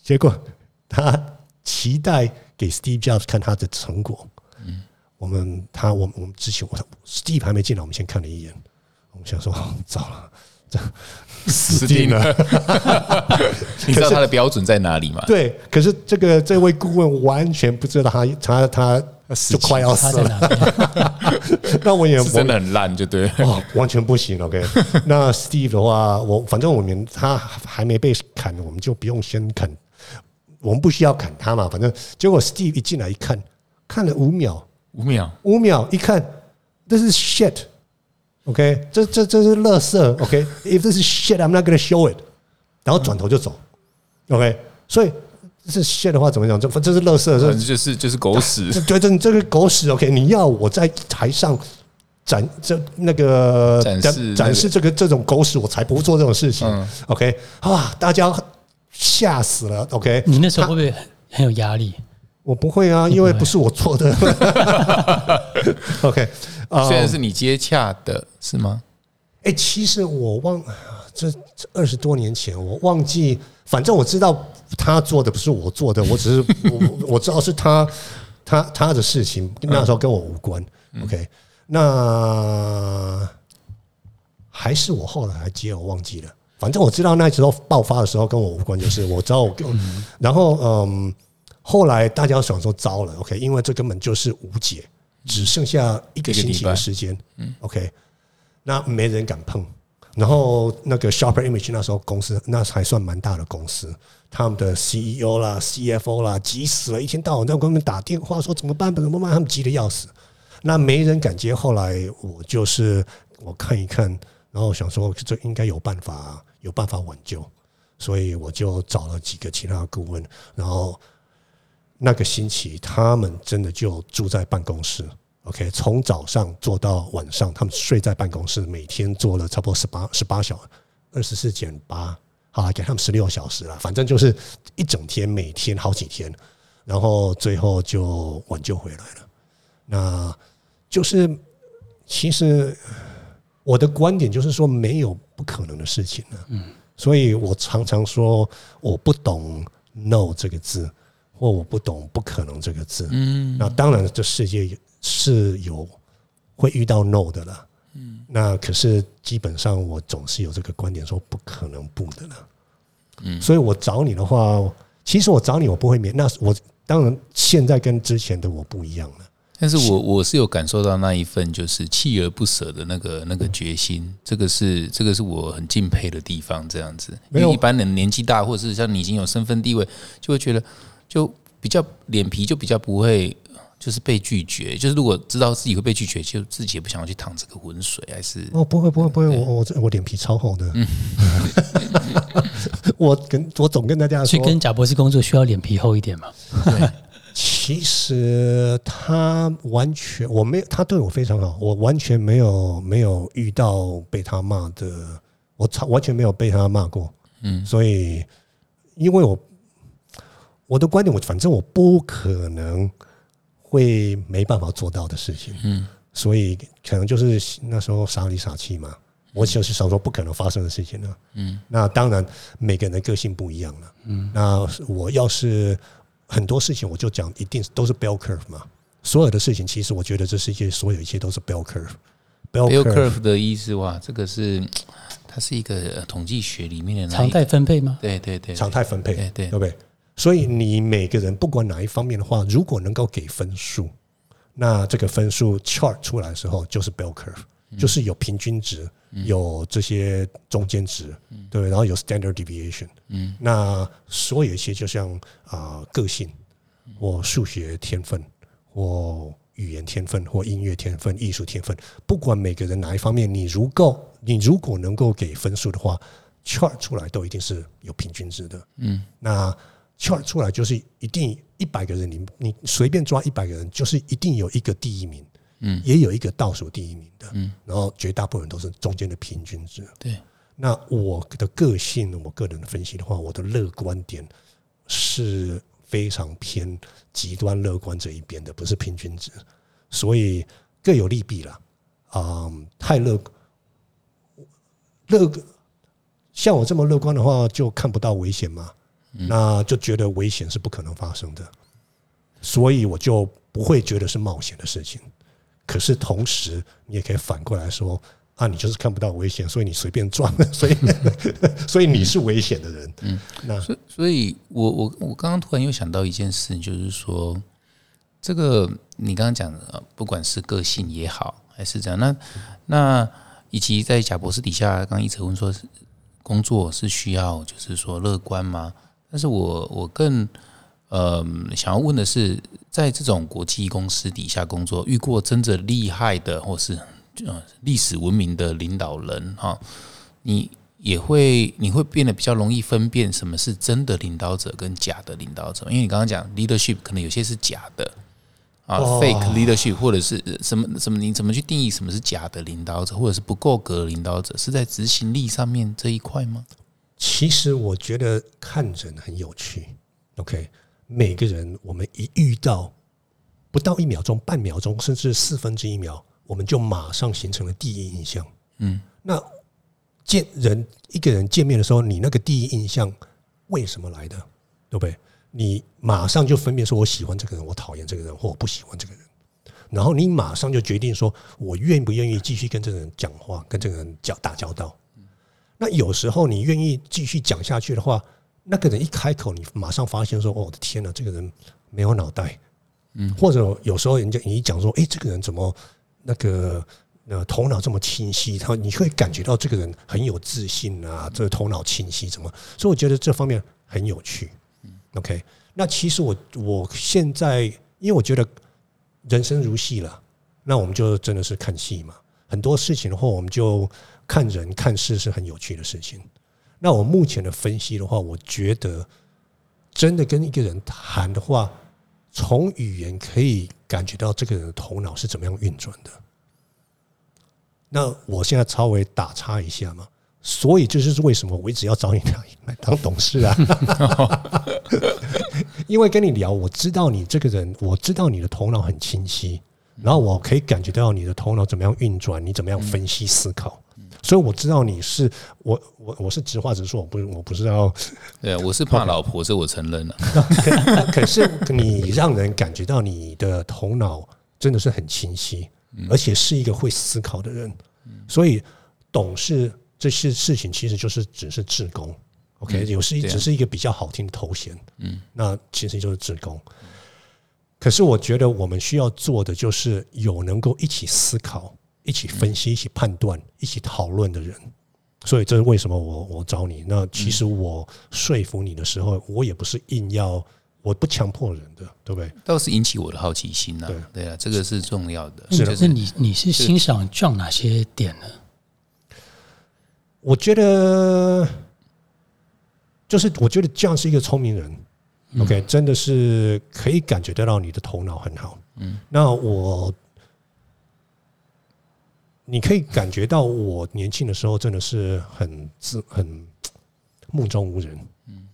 S3: 结果他期待给 Steve Jobs 看他的成果。嗯，我们他我们我们之前我 Steve 还没进来，我们先看了一眼，我们想说糟了，这死定了。
S1: 你知道他的标准在哪里吗？
S3: 对，可是这个这位顾问完全不知道他他他就快要死了，那我也
S1: 是真的很烂，就对
S3: 完全不行。OK，那 Steve 的话，我反正我们他还没被砍，我们就不用先砍，我们不需要砍他嘛。反正结果 Steve 一进来一看，看了五秒，
S1: 五秒，
S3: 五秒一看，这是 shit。OK，这这这是垃圾。OK，if、this is shit，I'm not gonna show it。然后转头就走。OK，所以这是 shit 的话怎么讲？这这是垃圾，这
S1: 就是就是狗屎，
S3: 这觉得你这个狗屎，OK？你要我在台上展这那个
S1: 展示
S3: 展示这个这种狗屎，我才不做这种事情。
S1: 嗯
S3: OK 啊，大家吓死了。OK，
S2: 你那时候会不会很很有压力？
S3: 我不会啊，因为不是我做的。OK，啊，
S1: 虽然是你接洽的，是吗？
S3: 哎、其实我忘这这二十多年前，我忘记，反正我知道他做的不是我做的，我只是我我知道是他他他的事情，那时候跟我无关。OK，那还是我后来还接，我忘记了。反正我知道那时候爆发的时候跟我无关，就是 我知道我跟，然后嗯，后来大家想说糟了，OK，因为这根本就是无解，只剩下一个星期的时间，嗯，OK，那没人敢碰。然后那个 Sharper Image 那时候公司那还算蛮大的公司，他们的 CEO 啦、CFO 啦急死了，一天到晚在跟我们打电话说怎么办怎么办，他们急得要死。那没人敢接，后来我就是我看一看，然后想说这应该有办法有办法挽救，所以我就找了几个其他顾问，然后那个星期他们真的就住在办公室。OK，从早上做到晚上，他们睡在办公室，每天做了差不多十八十八小二十四减八，好啦，给他们十六小时了，反正就是一整天，每天好几天，然后最后就挽救回来了。那就是其实我的观点就是说，没有不可能的事情呢。嗯，所以我常常说我不懂 “no” 这个字，或我不懂“不可能”这个字。嗯，那当然，这世界是有会遇到 “no” 的了。嗯，那可是基本上我总是有这个观点，说不可能不的了。嗯，所以我找你的话，其实我找你我不会免，那我当然现在跟之前的我不一样了。
S1: 但是我我是有感受到那一份就是锲而不舍的那个那个决心，这个是这个是我很敬佩的地方。这样子，因为一般人年纪大，或者是像你已经有身份地位，就会觉得就比较脸皮就比较不会就是被拒绝。就是如果知道自己会被拒绝，就自己也不想要去趟这个浑水，还是
S3: 哦，不会不会不会，我我我脸皮超厚的。嗯 我跟我总跟大家说，
S2: 去跟贾博士工作需要脸皮厚一点嘛？
S3: 其实他完全我没有，他对我非常好，我完全没有没有遇到被他骂的，我超完全没有被他骂过。嗯，所以因为我我的观点，我反正我不可能会没办法做到的事情，嗯，所以可能就是那时候傻里傻气嘛。我就是想说不可能发生的事情了，嗯，那当然每个人的个性不一样了，嗯，那我要是很多事情我就讲一定都是 bell curve 嘛，所有的事情其实我觉得这世界所有一切都是 bell curve，bell
S1: bell curve 的意思哇，这个是它是一个统计学里面的
S2: 常态分配吗？
S1: 对对对，
S3: 常态分配，
S1: 对对。
S3: 对不对？所以你每个人不管哪一方面的话，如果能够给分数，那这个分数 chart 出来的时候就是 bell curve。就是有平均值，有这些中间值，对，然后有 standard deviation，嗯，那所有一些就像啊个性或数学天分或语言天分或音乐天分、艺术天分，不管每个人哪一方面，你如够，你如果能够给分数的话，chart 出来都一定是有平均值的，嗯，那 chart 出来就是一定一百个人你，你随便抓一百个人，就是一定有一个第一名。嗯，也有一个倒数第一名的，嗯，然后绝大部分都是中间的平均值。
S1: 对，
S3: 那我的个性，我个人的分析的话，我的乐观点是非常偏极端乐观这一边的，不是平均值，所以各有利弊了。啊，太乐乐像我这么乐观的话，就看不到危险嘛，那就觉得危险是不可能发生的，所以我就不会觉得是冒险的事情。可是同时，你也可以反过来说啊，你就是看不到危险，所以你随便撞，所以 所以你是危险的人。嗯，那
S1: 所所以，我我我刚刚突然又想到一件事，就是说，这个你刚刚讲的，不管是个性也好，还是这样，那那以及在贾博士底下，刚刚一直问说，工作是需要就是说乐观吗？但是我我更。呃，想要问的是，在这种国际公司底下工作，遇过真正厉害的，或是呃历史文明的领导人哈，你也会你会变得比较容易分辨什么是真的领导者跟假的领导者，因为你刚刚讲 leadership 可能有些是假的啊，fake leadership 或者是什么什么，你怎么去定义什么是假的领导者，或者是不够格领导者，是在执行力上面这一块吗？
S3: 其实我觉得看人很有趣，OK。每个人，我们一遇到不到一秒钟、半秒钟，甚至四分之一秒，我们就马上形成了第一印象。嗯，那见人一个人见面的时候，你那个第一印象为什么来的？对不对？你马上就分辨说，我喜欢这个人，我讨厌这个人，或我不喜欢这个人。然后你马上就决定说，我愿不愿意继续跟这个人讲话，跟这个人交打交道。那有时候你愿意继续讲下去的话。那个人一开口，你马上发现说：“哦，我的天哪，这个人没有脑袋。”嗯，或者有时候人家你一讲说：“哎，这个人怎么那个呃头脑这么清晰？”他你会感觉到这个人很有自信啊，这个头脑清晰，怎么？所以我觉得这方面很有趣。OK，那其实我我现在因为我觉得人生如戏了，那我们就真的是看戏嘛。很多事情的话，我们就看人看事是很有趣的事情。那我目前的分析的话，我觉得真的跟一个人谈的话，从语言可以感觉到这个人的头脑是怎么样运转的。那我现在稍微打岔一下嘛，所以这就是为什么我一直要找你来当董事啊，因为跟你聊，我知道你这个人，我知道你的头脑很清晰，然后我可以感觉到你的头脑怎么样运转，你怎么样分析思考。所以我知道你是我我我是直话直说，我不我不是要
S1: 对，我是怕老婆，这我承认了。
S3: 可是你让人感觉到你的头脑真的是很清晰，而且是一个会思考的人。所以懂事这些事情其实就是只是志工，OK，有是只是一个比较好听的头衔。嗯，那其实就是志工。可是我觉得我们需要做的就是有能够一起思考。一起分析、一起判断、一起讨论的人，所以这是为什么我我找你。那其实我说服你的时候，我也不是硬要，我不强迫人的，对不对？
S1: 倒是引起我的好奇心呐。对对啊，这个是重要的。
S2: 是的，那你你是欣赏 John 哪些点呢？
S3: 我觉得，就是我觉得 John 是一个聪明人。OK，真的是可以感觉得到你的头脑很好。嗯，那我。你可以感觉到我年轻的时候真的是很自很目中无人，嗯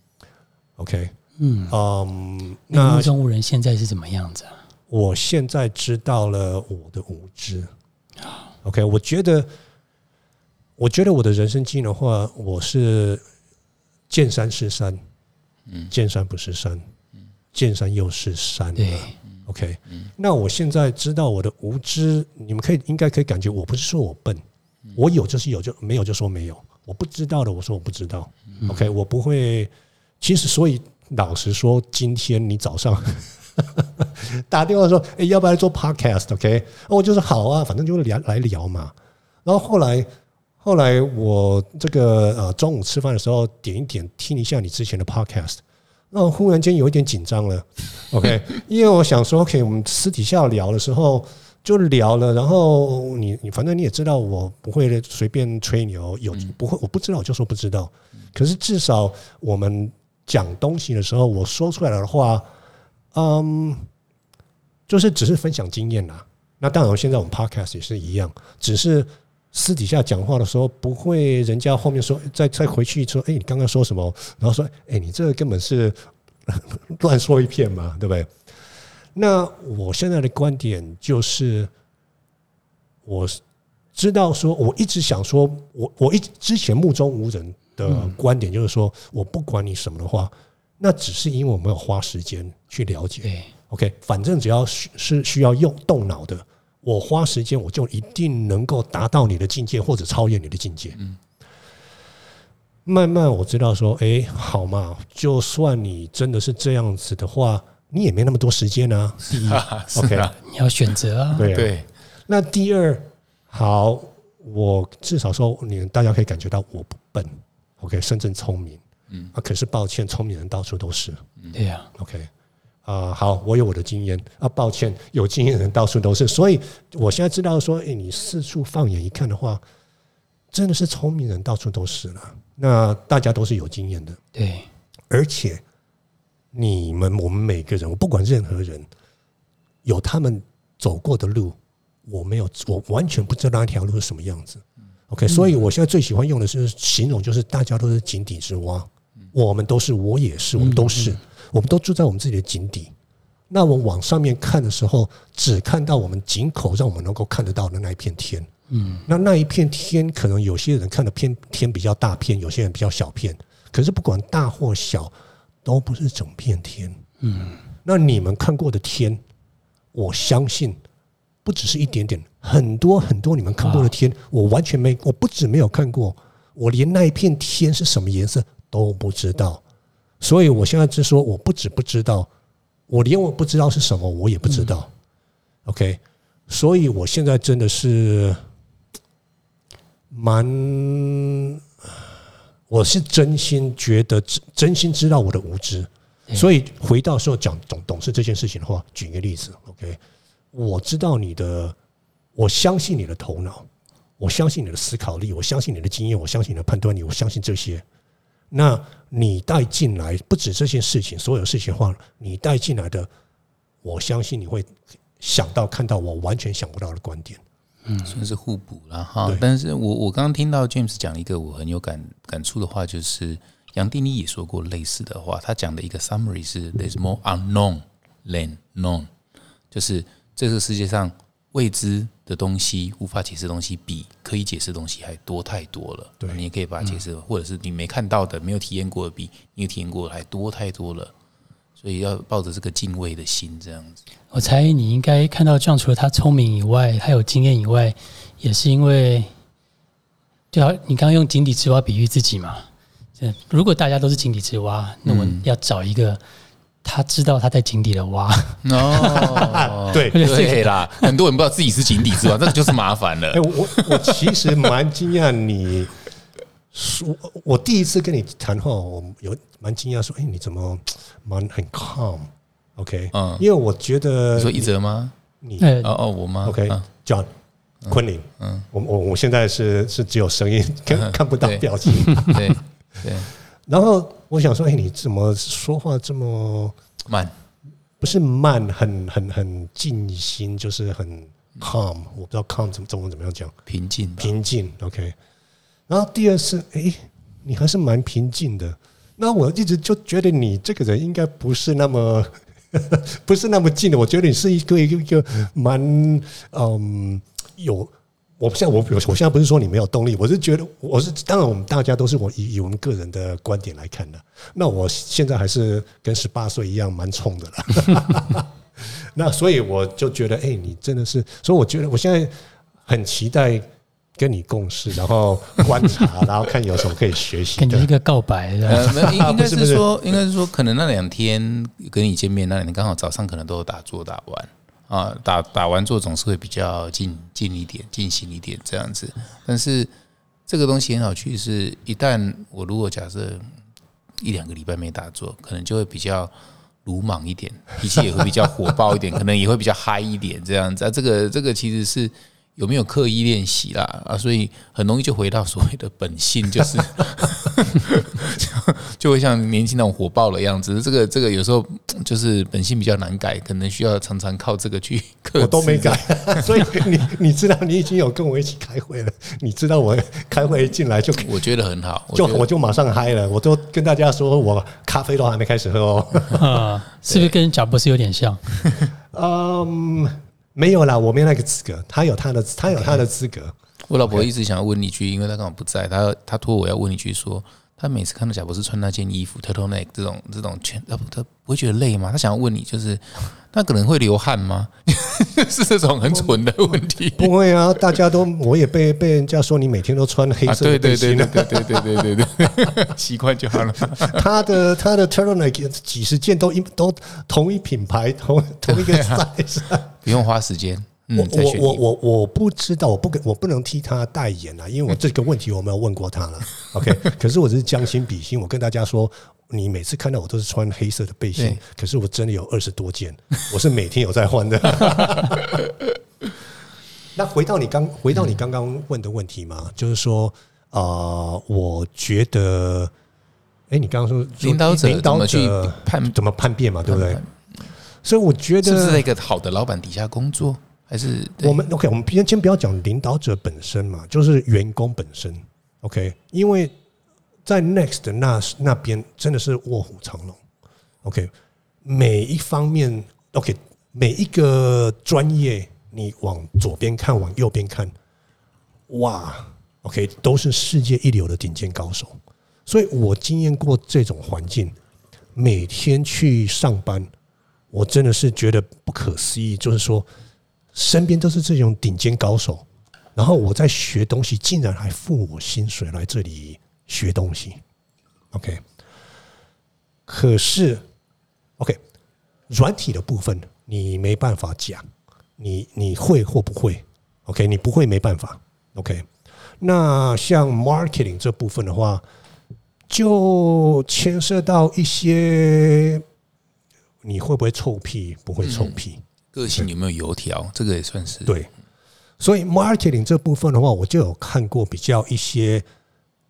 S3: ，OK，
S2: 嗯，
S3: 嗯，
S2: 那
S3: 那
S2: 目中无人现在是怎么样子啊？
S3: 我现在知道了我的无知。OK，我觉得，我觉得我的人生经历的话，我是见山是山，嗯，见山不是山，见山又是山。
S2: 对，
S3: OK，那我现在知道我的无知，你们可以应该可以感觉，我不是说我笨，我有就是有，就没有就说没有。我不知道的，我说我不知道。OK，我不会。其实，所以老实说，今天你早上 打电话说，哎、要不要来做 Podcast？OK，、哦我就是好啊，反正就是聊来聊嘛。然后后来，后来我这个呃中午吃饭的时候点一点听一下你之前的 Podcast，那我忽然间有一点紧张了。OK，因为我想说，OK，我们私底下聊的时候就聊了，然后你你反正你也知道，我不会随便吹牛，有不会我不知道我就说不知道。可是至少我们讲东西的时候，我说出来的话，嗯，就是只是分享经验啦。那当然，现在我们 podcast 也是一样，只是私底下讲话的时候，不会人家后面说再再回去说，哎、你刚刚说什么？然后说，哎、你这个根本是乱说一片嘛，对不对？那我现在的观点就是，我知道说，我一直想说，我我一之前目中无人的观点就是说，我不管你什么的话，那只是因为我没有花时间去了解。
S2: 对
S3: ，OK，反正只要是是需要用动脑的，我花时间我就一定能够达到你的境界或者超越你的境界。嗯，慢慢我知道说，哎，好嘛，就算你真的是这样子的话，你也没那么多时间啊。第一
S1: 是
S3: ，OK，
S1: 啊，
S2: 你要选择啊。
S3: 对啊
S1: 对，
S3: 那第二，好，我至少说你大家可以感觉到我不笨，OK，深圳聪明。嗯，啊，可是抱歉，聪明人到处都是。
S2: 对呀
S3: ，OK，啊、好，我有我的经验。啊，抱歉，有经验的人到处都是，所以我现在知道说，诶、你四处放眼一看的话，真的是聪明人到处都是了。那大家都是有经验的，
S2: 对，
S3: 而且你们我们每个人，我不管任何人，有他们走过的路，我没有，我完全不知道那条路是什么样子。OK，所以我现在最喜欢用的是形容，就是大家都是井底之蛙，我们都是，我也是，我们都是，我们都住在我们自己的井底。那我往上面看的时候，只看到我们井口让我们能够看得到的那一片天。嗯，那那一片天，可能有些人看的片天比较大片，有些人比较小片。可是不管大或小，都不是整片天。嗯，那你们看过的天，我相信不只是一点点，很多很多你们看过的天，我完全没，我不止没有看过，我连那一片天是什么颜色都不知道。所以我现在是说，我不止不知道，我连我不知道是什么，我也不知道。OK，所以我现在真的是蛮，我是真心觉得真真心知道我的无知。所以回到说讲懂懂事这件事情的话，举一个例子，OK，我知道你的，我相信你的头脑，我相信你的思考力，我相信你的经验，我相信你的判断力，我相信这些。那你带进来不止这件事情，所有事情的话，你带进来的，我相信你会想到看到我完全想不到的观点。
S1: 嗯算是互补了哈。但是我我刚刚听到 James 讲一个我很有感感触的话，就是杨定一也说过类似的话。他讲的一个 summary 是 “There's more unknown than known”，就是这个世界上未知的东西、无法解释的东西，比可以解释的东西还多太多了。
S3: 对
S1: 你也可以把它解释，或者是你没看到的、没有体验过的，比你有体验过的还多太多了。所以要抱着这个敬畏的心，这样子。
S2: 我猜你应该看到这样，除了他聪明以外，他有经验以外，也是因为，对啊，你刚刚用井底之蛙比喻自己嘛。这如果大家都是井底之蛙，那我要找一个他知道他在井底的蛙。
S1: 哦，
S3: 对
S1: 对。啦，很多人不知道自己是井底之蛙，这个就是麻烦了。
S3: 哎、。我我我其实蛮惊讶你说，我第一次跟你谈话，我有蛮惊讶说，哎、你怎么蛮很 calm？OK，、
S1: 嗯。
S3: 因为我觉得
S1: 你说一泽吗？
S3: 你
S2: 呃，
S1: 哦哦，我吗
S3: ？OK，
S1: 嗯
S3: John，昆凌，嗯，我我我现在是是只有声音，看 看不到表情。
S1: 对对，
S3: 然后我想说，哎，你怎么说话这么
S1: 慢，
S3: 不是慢，很很很静心，就是很 calm，我不知道 calm 怎么中文怎么样讲，
S1: 平静。
S3: 平静。OK，然后第二次，哎，你还是蛮平静的。那我一直就觉得你这个人应该不是那么 不是那么静的，我觉得你是一个一个一个蛮嗯有。我现在我我我现在不是说你没有动力，我是觉得我是当然我们大家都是我以以我们个人的观点来看的。那我现在还是跟十八岁一样蛮冲的了。那所以我就觉得，哎，你真的是，所以我觉得我现在很期待跟你共事，然后观察，然后看有什么可以学习的
S2: 感觉一。个告白的，
S1: 呃，应 应该
S3: 是
S1: 说，应该是说，可能那两天跟你见面，那两天刚好早上可能都有打坐打完啊，打打完坐总是会比较静静一点、进行一点这样子。但是这个东西很好去，是一旦我如果假设一两个礼拜没打坐，可能就会比较鲁莽一点，脾气也会比较火爆一点，可能也会比较嗨一点这样子。这个这个其实是。有没有刻意练习啦？啊，所以很容易就回到所谓的本性，就是就 就会像年轻那种火爆的样子。这个这个有时候就是本性比较难改，可能需要常常靠这个去克制。
S3: 我都没改，所以你你知道你已经有跟我一起开会了，你知道我开会一进来就
S1: 我觉得很好，
S3: 就我就马上嗨了，我都跟大家说我咖啡都还没开始喝哦。
S2: 啊，是不是跟贾博士有点像？
S3: 嗯，没有啦，我没有那个资格，他有他的他有他的资格。
S1: 我老婆一直想要问一句，因为她刚好不在，她她托我要问一句说。她每次看到贾博士穿那件衣服，turtleneck 这种这种全，她她不会觉得累吗？她想要问你，就是他可能会流汗吗？是这种很蠢的问题。
S3: 不会啊，大家都我也被被人家说你每天都穿黑
S1: 啊，
S3: 色的
S1: 对对对
S3: 背心啊。
S1: 对对对对对对对，习惯就好了。
S3: 他的他的 turtleneck 几十件都一都同一品牌同同一个 size。
S1: 不用花时间。嗯
S3: 我，我我我我不知道，我不跟我不能替他代言啊，因为我 这个问题我没有问过他了。OK，可是我只是将心比心，我跟大家说，你每次看到我都是穿黑色的背心，可是我真的有二十多件，我是每天有在换的。那回到你刚回到你刚刚问的问题嘛，就是说，呃，我觉得，哎，你刚刚说说
S1: 领导者
S3: 领导
S1: 怎么去
S3: 者
S1: 判
S3: 怎么叛变嘛，对不对？所以我觉
S1: 是不是在一个好的老板底下工作，还是
S3: 我们 OK，我们先先不要讲领导者本身嘛，就是员工本身 OK，因为在 Next 那那边真的是卧虎藏龙 OK，每一方面 OK，每一个专业你往左边看，往右边看，哇，OK，都是世界一流的顶尖高手。所以我经验过这种环境，每天去上班，我真的是觉得不可思议。就是说，身边都是这种顶尖高手，然后我在学东西，竟然还付我薪水来这里学东西。OK，可是 OK，软体的部分你没办法讲，你你会或不会？OK，你不会没办法。OK，那像 marketing 这部分的话，就牵涉到一些你会不会臭屁，不会臭屁。
S1: 个性有没有油条？这个也算是
S3: 对，所以 marketing 这部分的话，我就有看过比较一些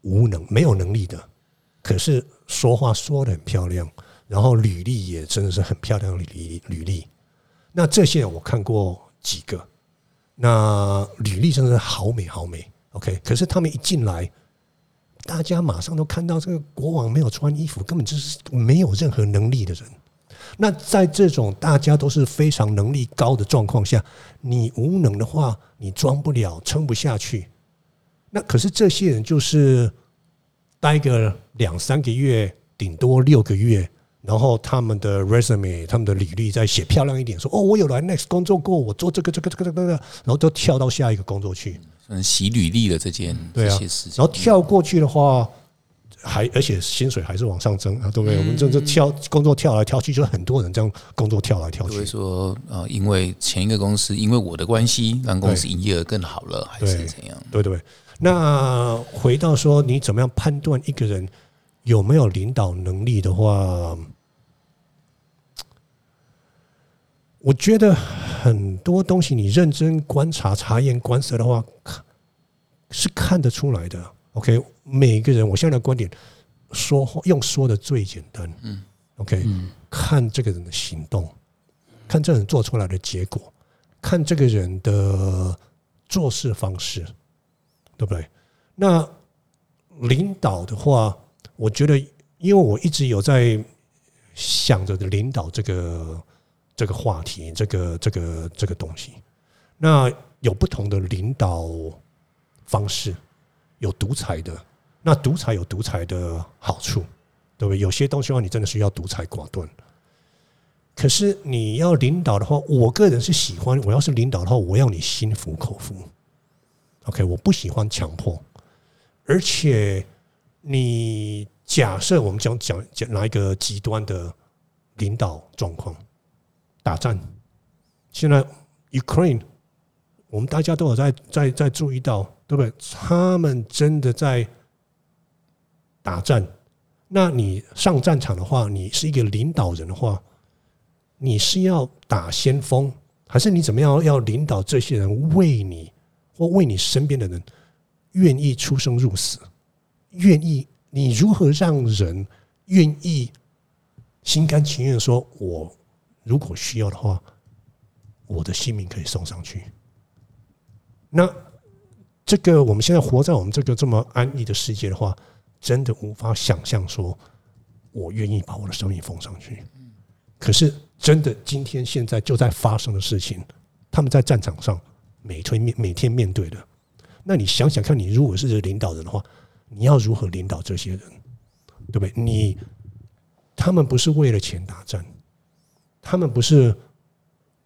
S3: 无能、没有能力的，可是说话说的很漂亮，然后履历也真的是很漂亮的履履历。那这些我看过几个，那履历真的是好美好美。OK，可是他们一进来，大家马上都看到这个国王没有穿衣服，根本就是没有任何能力的人。那在这种大家都是非常能力高的状况下，你无能的话，你装不了，撑不下去。那可是这些人就是待个两三个月，顶多六个月，然后他们的 resume、他们的履历再写漂亮一点，说哦，我有来 Next 工作过，我做这个、这个、这个、这个，然后都跳到下一个工作去。
S1: 嗯洗履历的这件
S3: 对啊
S1: 这些事情
S3: 然。后跳过去的话，还而且薪水还是往上增啊，对不对？我们这这跳工作跳来跳去，就很多人这样工作跳来跳
S1: 去会
S3: 去。
S1: 说呃，因为前一个公司因为我的关系，让公司营业额更好了，还是怎样？
S3: 对对对。那回到说，你怎么样判断一个人有没有领导能力的话，我觉得很多东西你认真观察、察言观色的话，看是看得出来的。OK，每个人，我现在的观点，说话用说的最简单。嗯，OK，看这个人的行动，看这个人做出来的结果，看这个人的做事方式，对不对？那领导的话，我觉得因为我一直有在想着领导这个这个话题，这个这个这个东西。那有不同的领导方式，有独裁的，那独裁有独裁的好处，对不对？有些东西的话，你真的是要独裁寡断。可是你要领导的话，我个人是喜欢。我要是领导的话，我要你心服口服。OK，我不喜欢强迫。而且，你假设我们讲讲讲哪一个极端的领导状况，打战。现在 Ukraine，我们大家都有在在在注意到，对不对？他们真的在打战。那你上战场的话，你是一个领导人的话。你是要打先锋，还是你怎么样要领导这些人为你或为你身边的人愿意出生入死？愿意你如何让人愿意心甘情愿说：“我如果需要的话，我的性命可以送上去。”那这个我们现在活在我们这个这么安逸的世界的话，真的无法想象说，我愿意把我的生命奉上去。可是。真的，今天现在就在发生的事情，他们在战场上每天面每天面对的。那你想想看，你如果是领导人的话，你要如何领导这些人，对不对？你他们不是为了钱打战，他们不是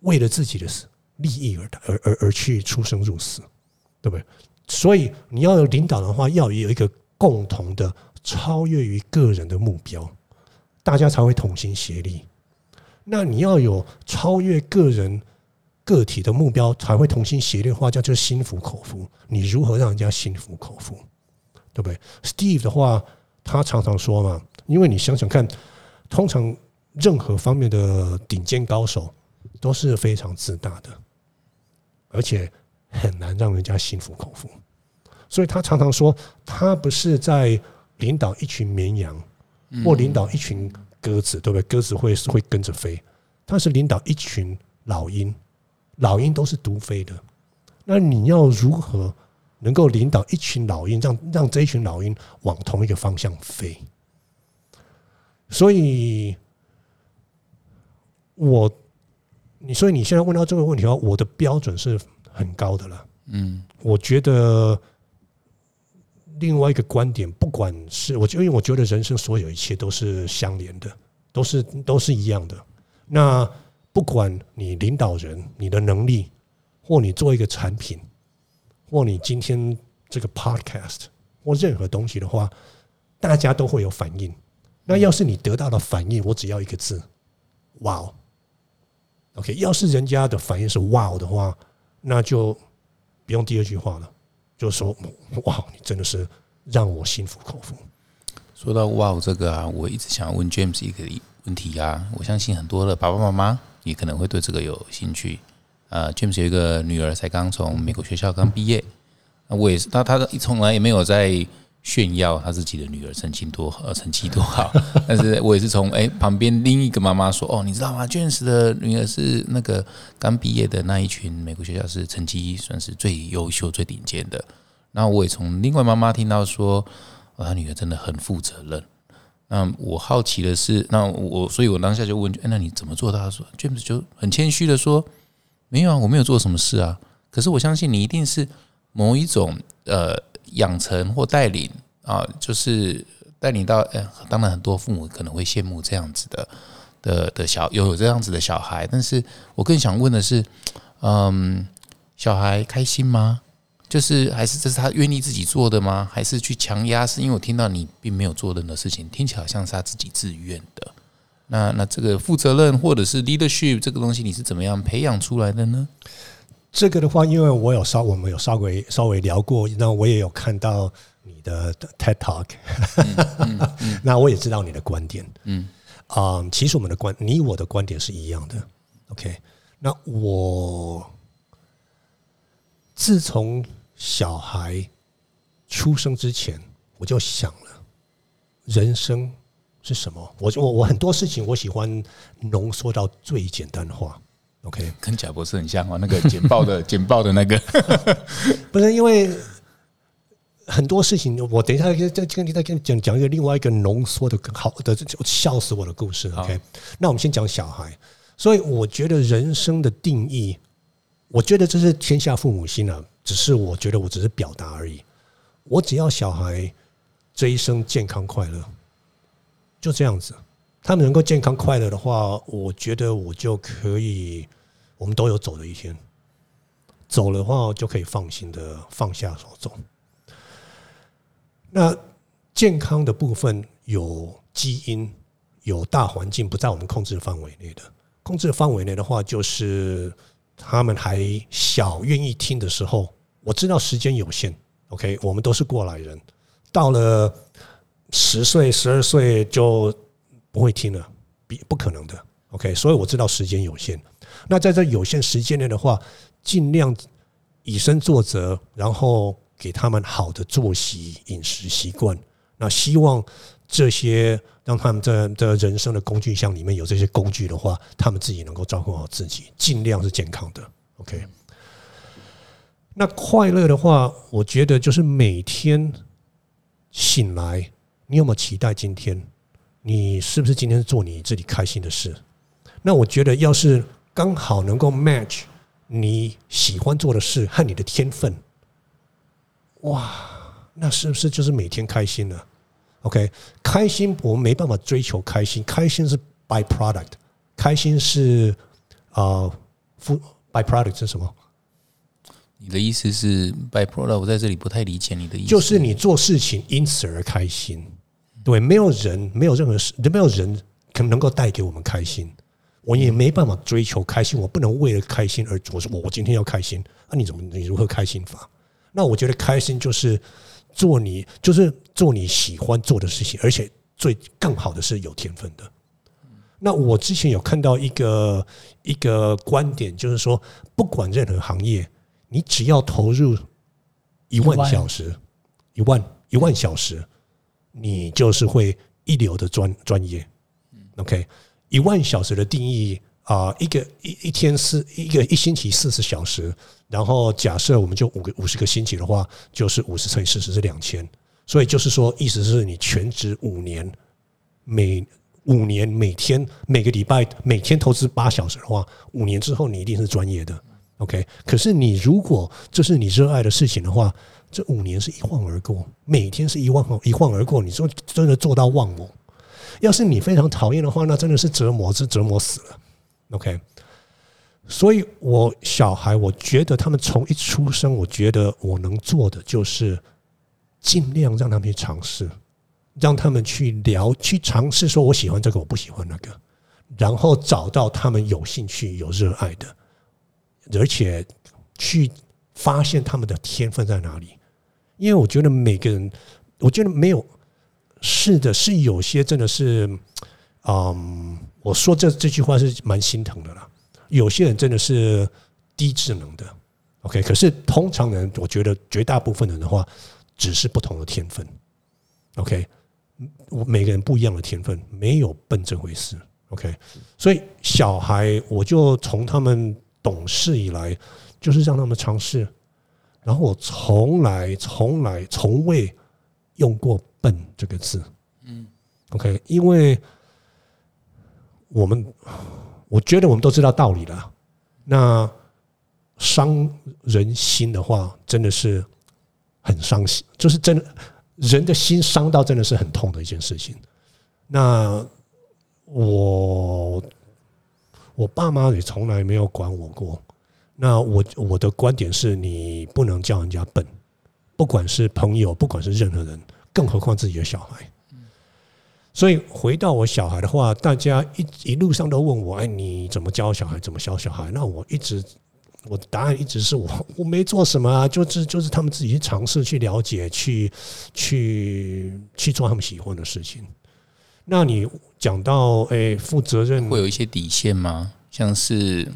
S3: 为了自己的利益而打而而而去出生入死，对不对？所以你要有领导的话，要有一个共同的超越于个人的目标，大家才会同心协力。那你要有超越个人个体的目标，才会同心协力的话，叫就是心服口服。你如何让人家心服口服，对不对？Steve 的话，他常常说嘛，因为你想想看，通常任何方面的顶尖高手都是非常自大的，而且很难让人家心服口服。所以他常常说，他不是在领导一群绵羊，或领导一群。鸽子对不对？鸽子会会跟着飞，他是领导一群老鹰，老鹰都是独飞的。那你要如何能够领导一群老鹰，让让这一群老鹰往同一个方向飞？所以，我你所以你现在问到这个问题的话，我的标准是很高的了。嗯，我觉得。另外一个观点，不管是我，就因为我觉得人生所有一切都是相连的，都是都是一样的。那不管你领导人，你的能力，或你做一个产品，或你今天这个 podcast 或任何东西的话，大家都会有反应。那要是你得到的反应，我只要一个字，哇哦，OK。要是人家的反应是哇哦的话，那就不用第二句话了。就说哇，你真的是让我心服口服。
S1: 说到哇，这个啊，我一直想要问 James 一个问题啊。我相信很多的爸爸妈妈也可能会对这个有兴趣。呃，James 有一个女儿，才刚从美国学校刚毕业。那我也是，他他从来也没有在。炫耀他自己的女儿成绩多好，成绩多好，但是我也是从哎旁边另一个妈妈说哦，你知道吗？James 的女儿是那个刚毕业的那一群美国学校是成绩算是最优秀、最顶尖的。然后我也从另外妈妈听到说，他女儿真的很负责任。那我好奇的是，那我所以我当下就问，哎，那你怎么做到？他说 James 就很谦虚的说，没有啊，我没有做什么事啊。可是我相信你一定是某一种呃。养成或带领啊，就是带领到，呃，当然很多父母可能会羡慕这样子的的的小有有这样子的小孩，但是我更想问的是，嗯，小孩开心吗？就是还是这是他愿意自己做的吗？还是去强压？是因为我听到你并没有做任何事情，听起来好像是他自己自愿的。那那这个负责任或者是 leadership 这个东西，你是怎么样培养出来的呢？
S3: 这个的话，因为我有稍我们有稍微稍微聊过，那我也有看到你的 TED Talk，那我也知道你的观点。嗯啊，其实我们的观，你我的观点是一样的。OK，那我自从小孩出生之前，我就想了，人生是什么？我我我很多事情，我喜欢浓缩到最简单化。OK，
S1: 跟贾博士很像哦，那个简报的 简报的那个，
S3: 不是因为很多事情，我等一下再再跟你再跟你讲讲一个另外一个浓缩的好的，就笑死我的故事。OK，那我们先讲小孩。所以我觉得人生的定义，我觉得这是天下父母心啊。只是我觉得我只是表达而已。我只要小孩这一生健康快乐，就这样子。他们能够健康快乐的话，我觉得我就可以，我们都有走的一天。走的话就可以放心的放下手走。那健康的部分有基因，有大环境不在我们控制范围内的。控制范围内的话，就是他们还小，愿意听的时候。我知道时间有限，OK，我们都是过来人，到了十岁、十二岁就不会听了，比不可能的，OK。所以我知道时间有限。那在这有限时间内的话，尽量以身作则，然后给他们好的作息、饮食习惯。那希望这些让他们在的人生的工具箱里面有这些工具的话，他们自己能够照顾好自己，尽量是健康的。OK。那快乐的话，我觉得就是每天醒来，你有没有期待今天？你是不是今天做你自己开心的事？那我觉得，要是刚好能够 match 你喜欢做的事和你的天分，哇！那是不是就是每天开心呢？OK，开心我们没办法追求开心，开心是 by product，开心是啊，副 by product 是什么？
S1: 你的意思是 by product？我在这里不太理解你的意思。
S3: 就是你做事情因此而开心，对，没有人，没有任何事，没有人可能能够带给我们开心，我也没办法追求开心，我不能为了开心而我说我我今天要开心，那你怎么你如何开心法？那我觉得开心就是。做你就是做你喜欢做的事情，而且最更好的是有天分的。那我之前有看到一个一个观点，就是说，不管任何行业，你只要投入一万小时，一万一万小时，你就是会一流的专专业。OK，一万小时的定义。啊，一个一一天四一个一星期四十小时，然后假设我们就五个五十个星期的话，就是五十乘以四十是两千，所以就是说，意思是你全职五年，每五年每天每个礼拜每天投资八小时的话，五年之后你一定是专业的，OK。可是你如果这是你热爱的事情的话，这五年是一晃而过，每天是一晃一晃而过，你说真的做到忘我？要是你非常讨厌的话，那真的是折磨，是折磨死了。OK，所以我小孩，我觉得他们从一出生，我觉得我能做的就是尽量让他们去尝试，让他们去聊，去尝试，说我喜欢这个，我不喜欢那个，然后找到他们有兴趣、有热爱的，而且去发现他们的天分在哪里。因为我觉得每个人，我觉得没有是的，是有些真的是，嗯。我说这这句话是蛮心疼的啦。有些人真的是低智能的，OK。可是通常人，我觉得绝大部分人的话，只是不同的天分，OK。每个人不一样的天分，没有笨这回事，OK。所以小孩，我就从他们懂事以来，就是让他们尝试，然后我从来从来从未用过“笨”这个字，嗯，OK，因为。我们，我觉得我们都知道道理了。那伤人心的话，真的是很伤心，就是真的人的心伤到真的是很痛的一件事情。那我我爸妈也从来没有管我过。那我我的观点是你不能叫人家笨，不管是朋友，不管是任何人，更何况自己的小孩。所以回到我小孩的话，大家一一路上都问我：“哎，你怎么教小孩？怎么教小孩？”那我一直，我的答案一直是我 我没做什么啊，就是就是他们自己去尝试、去了解、去去去做他们喜欢的事情。那你讲到哎，负责任
S1: 会有一些底线吗？像是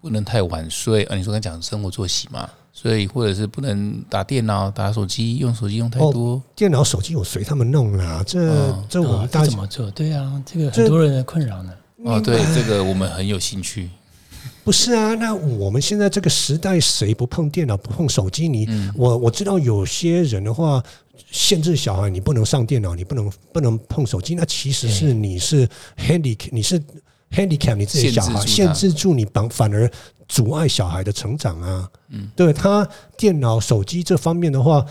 S1: 不能太晚睡啊？你说刚讲生活作息嘛？所以，或者是不能打电脑、打手机，用手机用太多。
S3: 电脑、手机我随他们弄啦，这这我们
S2: 怎么做？对啊，这个很多人的困扰呢。
S1: 哦，对，这个我们很有兴趣。
S3: 不是啊，那我们现在这个时代，谁不碰电脑、不碰手机？你我我知道有些人的话，限制小孩，你不能上电脑，你不能不能碰手机。那其实是你是 handicap，你是 handicap 你自己的小孩，限
S1: 制
S3: 住你，反反而阻碍小孩的成长啊。嗯，对他电脑、手机这方面的话，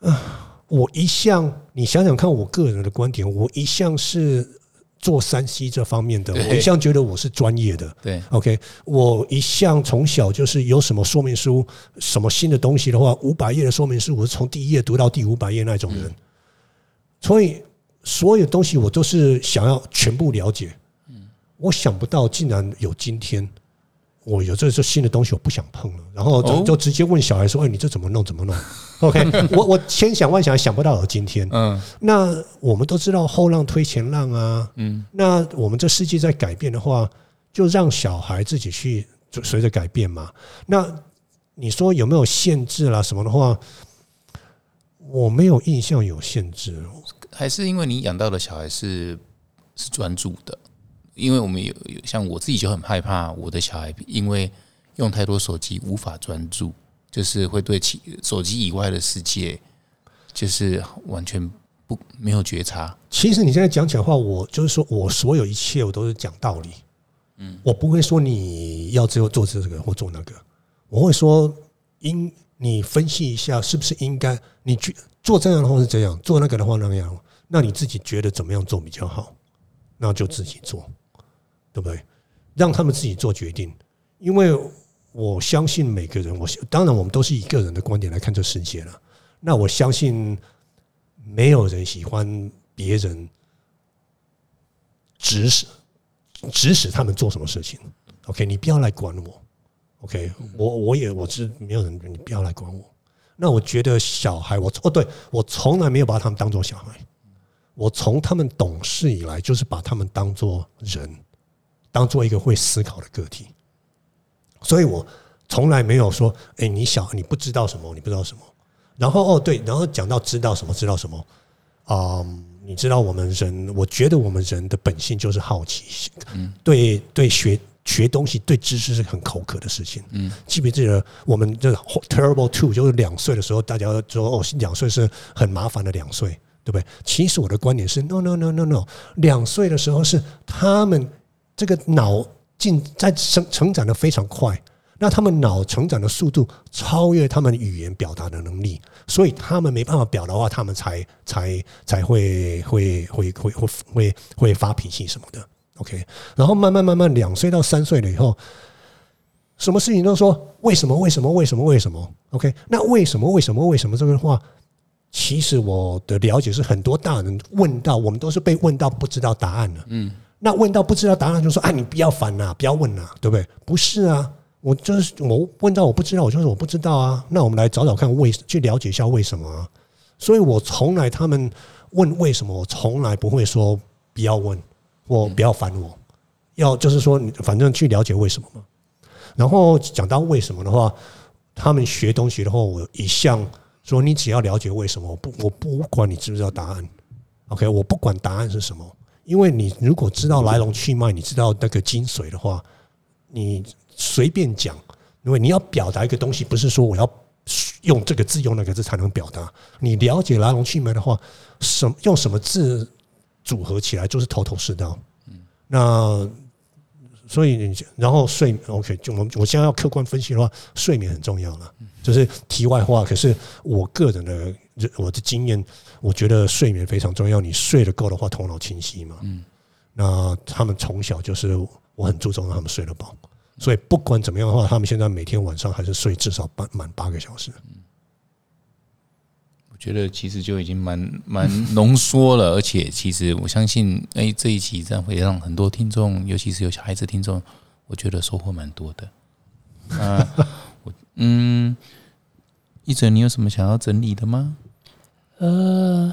S3: 啊，我一向你想想看，我个人的观点，我一向是做山西这方面的，我一向觉得我是专业的。
S1: 对
S3: ，OK，我一向从小就是有什么说明书，什么新的东西的话，五百页的说明书，我是从第一页读到第五百页那种人，所以所有东西我都是想要全部了解。嗯我想不到竟然有今天，我有这这新的东西我不想碰了，然后就直接问小孩说：“哎，你这怎么弄？怎么弄？”OK，我我千想万想想不到有今天。
S1: 嗯
S3: 那我们都知道后浪推前浪啊，
S1: 嗯，
S3: 那我们这世界在改变的话，就让小孩自己去随着改变嘛。那你说有没有限制啦什么的话，我没有印象有限制。
S1: 还是因为你养到的小孩是是专注的，因为我们有有像我自己就很害怕我的小孩因为用太多手机无法专注，就是会对其手机以外的世界就是完全不没有觉察。
S3: 其实你现在讲起来的话，我就是说我所有一切我都是讲道理，嗯，我不会说你要只有做这个或做那个，我会说应你分析一下是不是应该你去做这样的话是这样，做那个的话那样，那你自己觉得怎么样做比较好，那就自己做，对不对？让他们自己做决定，因为我相信每个人，我当然我们都是以个人的观点来看这世界了。那我相信没有人喜欢别人指使指使他们做什么事情。OK，你不要来管我。OK，我我也我是没有人，你不要来管我。那我觉得小孩，我哦，对我从来没有把他们当做小孩，我从他们懂事以来，就是把他们当做人，当做一个会思考的个体。所以我从来没有说，哎、你小你不知道什么，你不知道什么。然后哦，对，然后讲到知道什么，知道什么，啊、你知道我们人，我觉得我们人的本性就是好奇心，对对学学东西、对知识是很口渴的事情。嗯，记不记得我们这 terrible two 就是两岁的时候，大家都说哦，两岁是很麻烦的两岁，对不对？其实我的观点是 no no no no no，两岁的时候是他们这个脑进在成成长的非常快。那他们脑成长的速度超越他们语言表达的能力，所以他们没办法表达的话，他们才才才会会会会会会会发脾气什么的。OK，然后慢慢慢慢两岁到三岁了以后，什么事情都说为什么为什么为什么为什么？OK，那为什么为什么为什么这个话，其实我的了解是很多大人问到，我们都是被问到不知道答案了。嗯，那问到不知道答案就说：“哎，你不要烦呐、不要问呐、对不对？”不是啊，我就是我问到我不知道，我就是我不知道啊。那我们来找找看为去了解一下为什么啊。所以我从来他们问为什么，我从来不会说不要问或不要烦我，要就是说反正去了解为什么嘛。然后讲到为什么的话，他们学东西的话，我一向说你只要了解为什么，我不我不管你知不知道答案，OK，我不管答案是什么，因为你如果知道来龙去脉，你知道那个精髓的话，你随便讲，因为你要表达一个东西，不是说我要用这个字用那个字才能表达。你了解来龙去脉的话，什么用什么字组合起来就是头头是道。那所以然后睡 OK，就我我现在要客观分析的话，睡眠很重要了。就是题外话，可是我个人的我的经验，我觉得睡眠非常重要。你睡得够的话，头脑清晰嘛。嗯，那他们从小就是我很注重让他们睡得饱，所以不管怎么样的话，他们现在每天晚上还是睡至少八满八个小时。
S1: 我觉得其实就已经蛮 蛮浓缩了，而且其实我相信，哎、这一期这样会让很多听众，尤其是有小孩子听众，我觉得收获蛮多的。那 我嗯，一哲，你有什么想要整理的吗？
S2: 呃，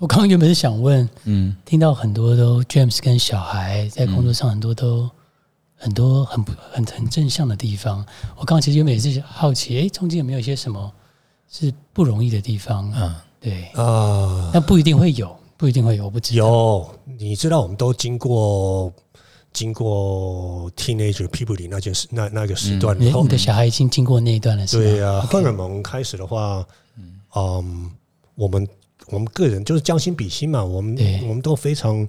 S2: 我刚刚原本是想问，
S1: 嗯
S2: 听到很多都 James 跟小孩在工作上很多都、很多很不很很正向的地方。我刚刚其实原本也是好奇，哎，中间有没有一些什么是不容易的地方？
S1: 嗯，
S2: 对，
S3: 啊，
S2: 那不一定会有，不一定会有，我不知道。
S3: 有，你知道我们都经过经过 teenager puberty 那件事那那个时段，然后
S2: 你的你的小孩已经经过那一段了，是吗？
S3: 对啊，荷尔蒙开始的话，嗯，我们我们个人就是将心比心嘛，我们我们都非常，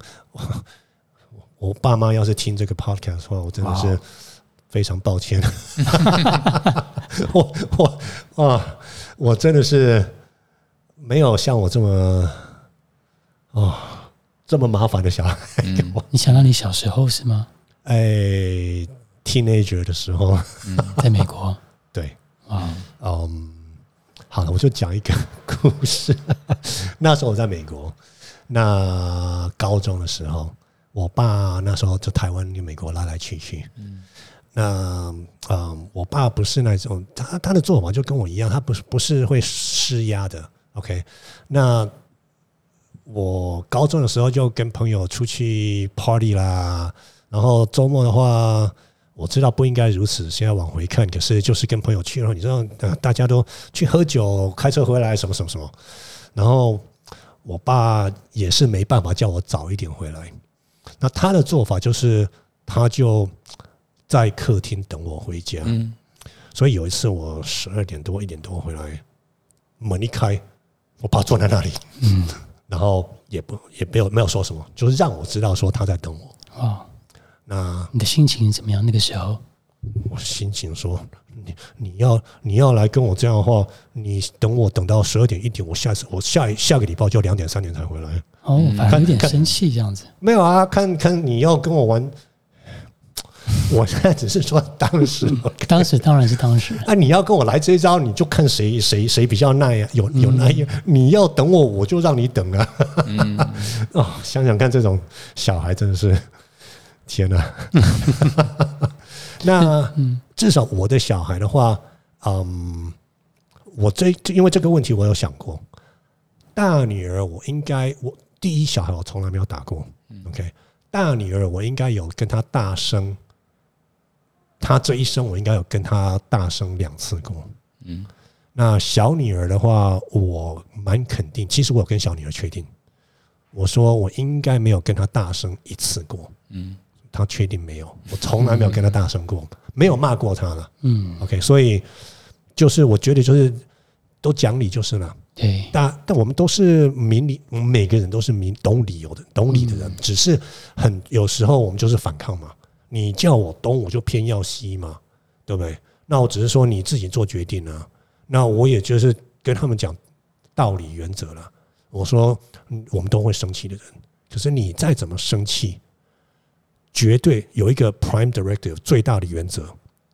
S3: 我爸妈要是听这个 podcast 的话，我真的是非常抱歉，我我啊，我真的是没有像我这么哦这么麻烦的小孩，
S2: 你想到你小时候是吗？
S3: 哎，teenager 的时候，
S2: 在美国，
S3: 对。
S2: 啊，
S3: 嗯，好了，我就讲一个故事。那时候我在美国，那高中的时候，我爸那时候就台湾跟美国来来去去。嗯，那嗯，我爸不是那种他他的做法就跟我一样，他不是不是会施压的。OK，那我高中的时候就跟朋友出去 party 啦，然后周末的话。我知道不应该如此，现在往回看，可是就是跟朋友去，然后你知道，呃，大家都去喝酒，开车回来，什么什么什么，然后我爸也是没办法叫我早一点回来。那他的做法就是，他就在客厅等我回家。
S1: 嗯
S3: 所以有一次我十二点多一点多回来，门一开，我爸坐在那里，嗯，然后也不也没有没有说什么，就是让我知道说他在等我。
S2: 哇，
S3: 那
S2: 你的心情怎么样？那个时候，
S3: 我心情说，你你要你要来跟我这样的话，你等我等到十二点一点，我下次我下一下个礼拜就两点三点才回来。
S2: 哦，反而有点生气这样子。
S3: 没有啊，看看你要跟我玩，我现在只是说当时
S2: 当时当然是当时，
S3: 啊，你要跟我来这一招，你就看谁谁谁比较耐啊，有有耐呀。你要等我，我就让你等啊。哦，想想看，这种小孩真的是天哪、那至少我的小孩的话，嗯，我这因为这个问题我有想过，大女儿我应该我第一小孩我从来没有打过，OK，大女儿我应该有跟她大声，她这一生我应该有跟她大声两次过，嗯，那小女儿的话，我蛮肯定，其实我有跟小女儿确定，我说我应该没有跟她大声一次过，
S1: 嗯
S3: 她确定没有，我从来没有跟他大声过，没有骂过他了
S2: 嗯
S3: ，，OK，所以就是我觉得就是都讲理就是了。
S2: 对，
S3: 但但我们都是明理，我们每个人都是明懂理由的、懂理的人，只是很有时候我们就是反抗嘛。你叫我东，我就偏要西嘛，对不对？那我只是说你自己做决定啊。那我也就是跟他们讲道理原则了。我说，嗯我们都会生气的人，可是你再怎么生气，绝对有一个 prime directive 最大的原则，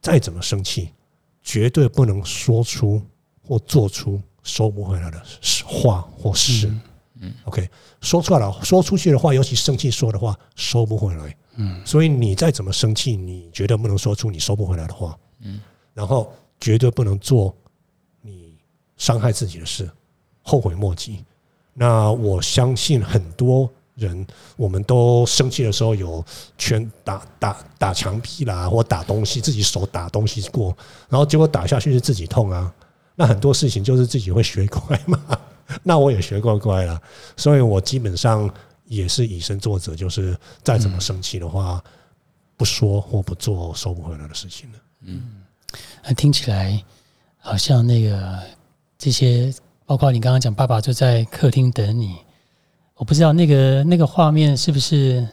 S3: 再怎么生气，绝对不能说出或做出收不回来的话或事。嗯，OK，说出来了，说出去的话，尤其生气说的话，收不回来。嗯，所以你再怎么生气，你绝对不能说出你收不回来的话。嗯，然后绝对不能做你伤害自己的事，后悔莫及。那我相信很多人，我们都生气的时候有拳打打打墙壁啦，或打东西，自己手打东西过，然后结果打下去是自己痛啊。那很多事情就是自己会学乖嘛。那我也学过乖了，所以我基本上也是以身作则，就是再怎么生气的话，不说或不做收不回来的事情了。
S2: 那听起来好像那个这些，包括你刚刚讲爸爸就在客厅等你，我不知道那个那个画面是不是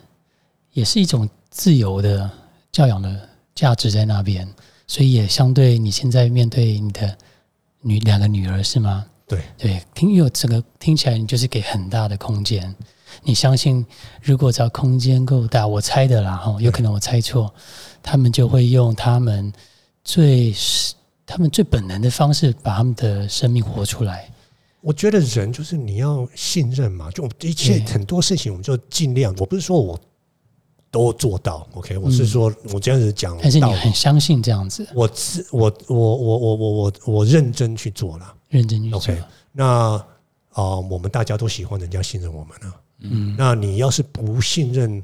S2: 也是一种自由的教养的价值在那边，所以也相对你现在面对你的女两个女儿是吗？
S3: 对
S2: 对，听因为整个听起来你就是给很大的空间，你相信如果只要空间够大，我猜的啦哈，有可能我猜错，他们就会用他们最他们最本能的方式把他们的生命活出来。
S3: 我觉得人就是你要信任嘛，就一切很多事情我们就尽量。我不是说我都做到，OK，我是说我这样子讲
S2: 嗯但是你很相信这样子，
S3: 我自我我我我我我我认真去做了。
S2: 认真去做。
S3: OK，那啊、呃我们大家都喜欢人家信任我们呢、
S2: 嗯，
S3: 那你要是不信任，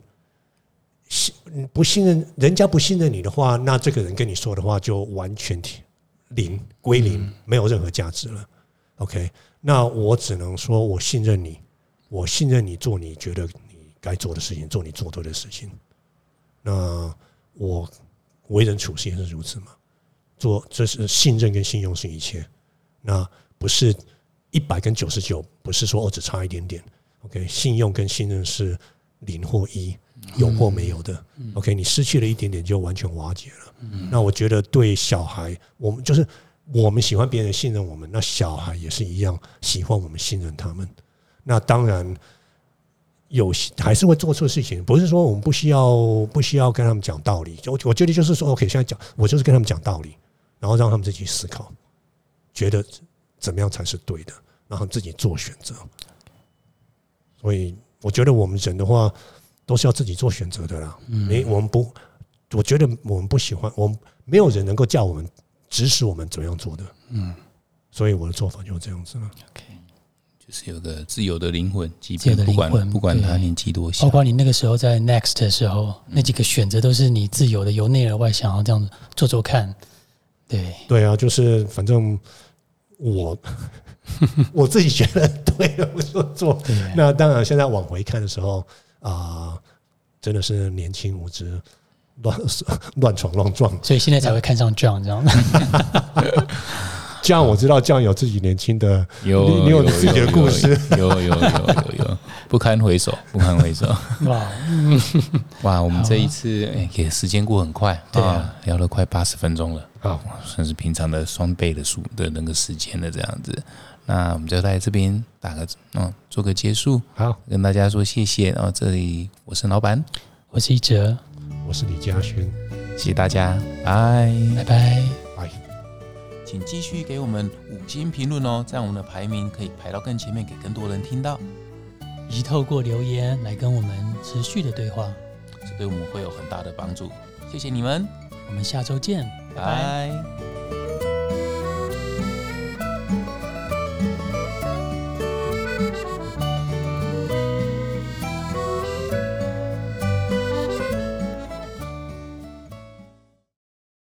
S3: 信不信任人家不信任你的话，那这个人跟你说的话就完全停零归零，没有任何价值了。OK，那我只能说我信任你，我信任你做你觉得你该做的事情，做你做对的事情。那我为人处事也是如此嘛。做这是信任跟信用是一切，那不是一百跟九十九，不是说哦只差一点点。OK，信用跟信任是零或一，有或没有的。OK，你失去了一点点就完全瓦解了。那我觉得对小孩，我们就是我们喜欢别人信任我们，那小孩也是一样喜欢我们信任他们。那当然有还是会做错事情，不是说我们不需要不需要跟他们讲道理。我我觉得就是说，OK，现在讲我就是跟他们讲道理，然后让他们自己思考，觉得怎么样才是对的，然后自己做选择。所以我觉得我们人的话都是要自己做选择的啦。没我们不，我觉得我们不喜欢，我们没有人能够叫我们指使我们怎样做的。嗯，所以我的做法就是这样子了。
S2: OK，
S1: 就是有个自由的灵魂，即便不管不管他年纪多小
S2: 包，括你那个时候在 Next 的时候，那几个选择都是你自由的，由内而外想要这样子做做看。对，
S3: 对啊，就是反正我 我自己觉得对的，我就做。那当然，现在往回看的时候啊、真的是年轻无知，乱 乱闯乱撞。
S2: 所以现在才会看上 John 这样。
S3: 这样我知道，这样有自己年轻的，
S1: 有
S3: 你你有你自己的故事。
S1: 有有有有有有，不堪回首，不堪回首。
S2: 哇，
S1: 哇，我们这一次哎，也时间过很快，
S2: 对啊，
S1: 聊了快八十分钟了，啊，算是平常的双倍的数的那个时间的，这样子。那我们就在这边打个嗯，做个结束，
S3: 好，
S1: 跟大家说谢谢。然后这里我是老板，
S2: 我是一哲，
S3: 我是李嘉轩，
S1: 谢谢大家，拜。
S2: 拜拜。
S3: 拜。
S1: 请继续给我们五星评论哦，这样我们的排名可以排到更前面，给更多人听到。
S2: 以及透过留言来跟我们持续的对话。
S1: 这对我们会有很大的帮助。谢谢你们，
S2: 我们下周见，拜拜。
S1: 拜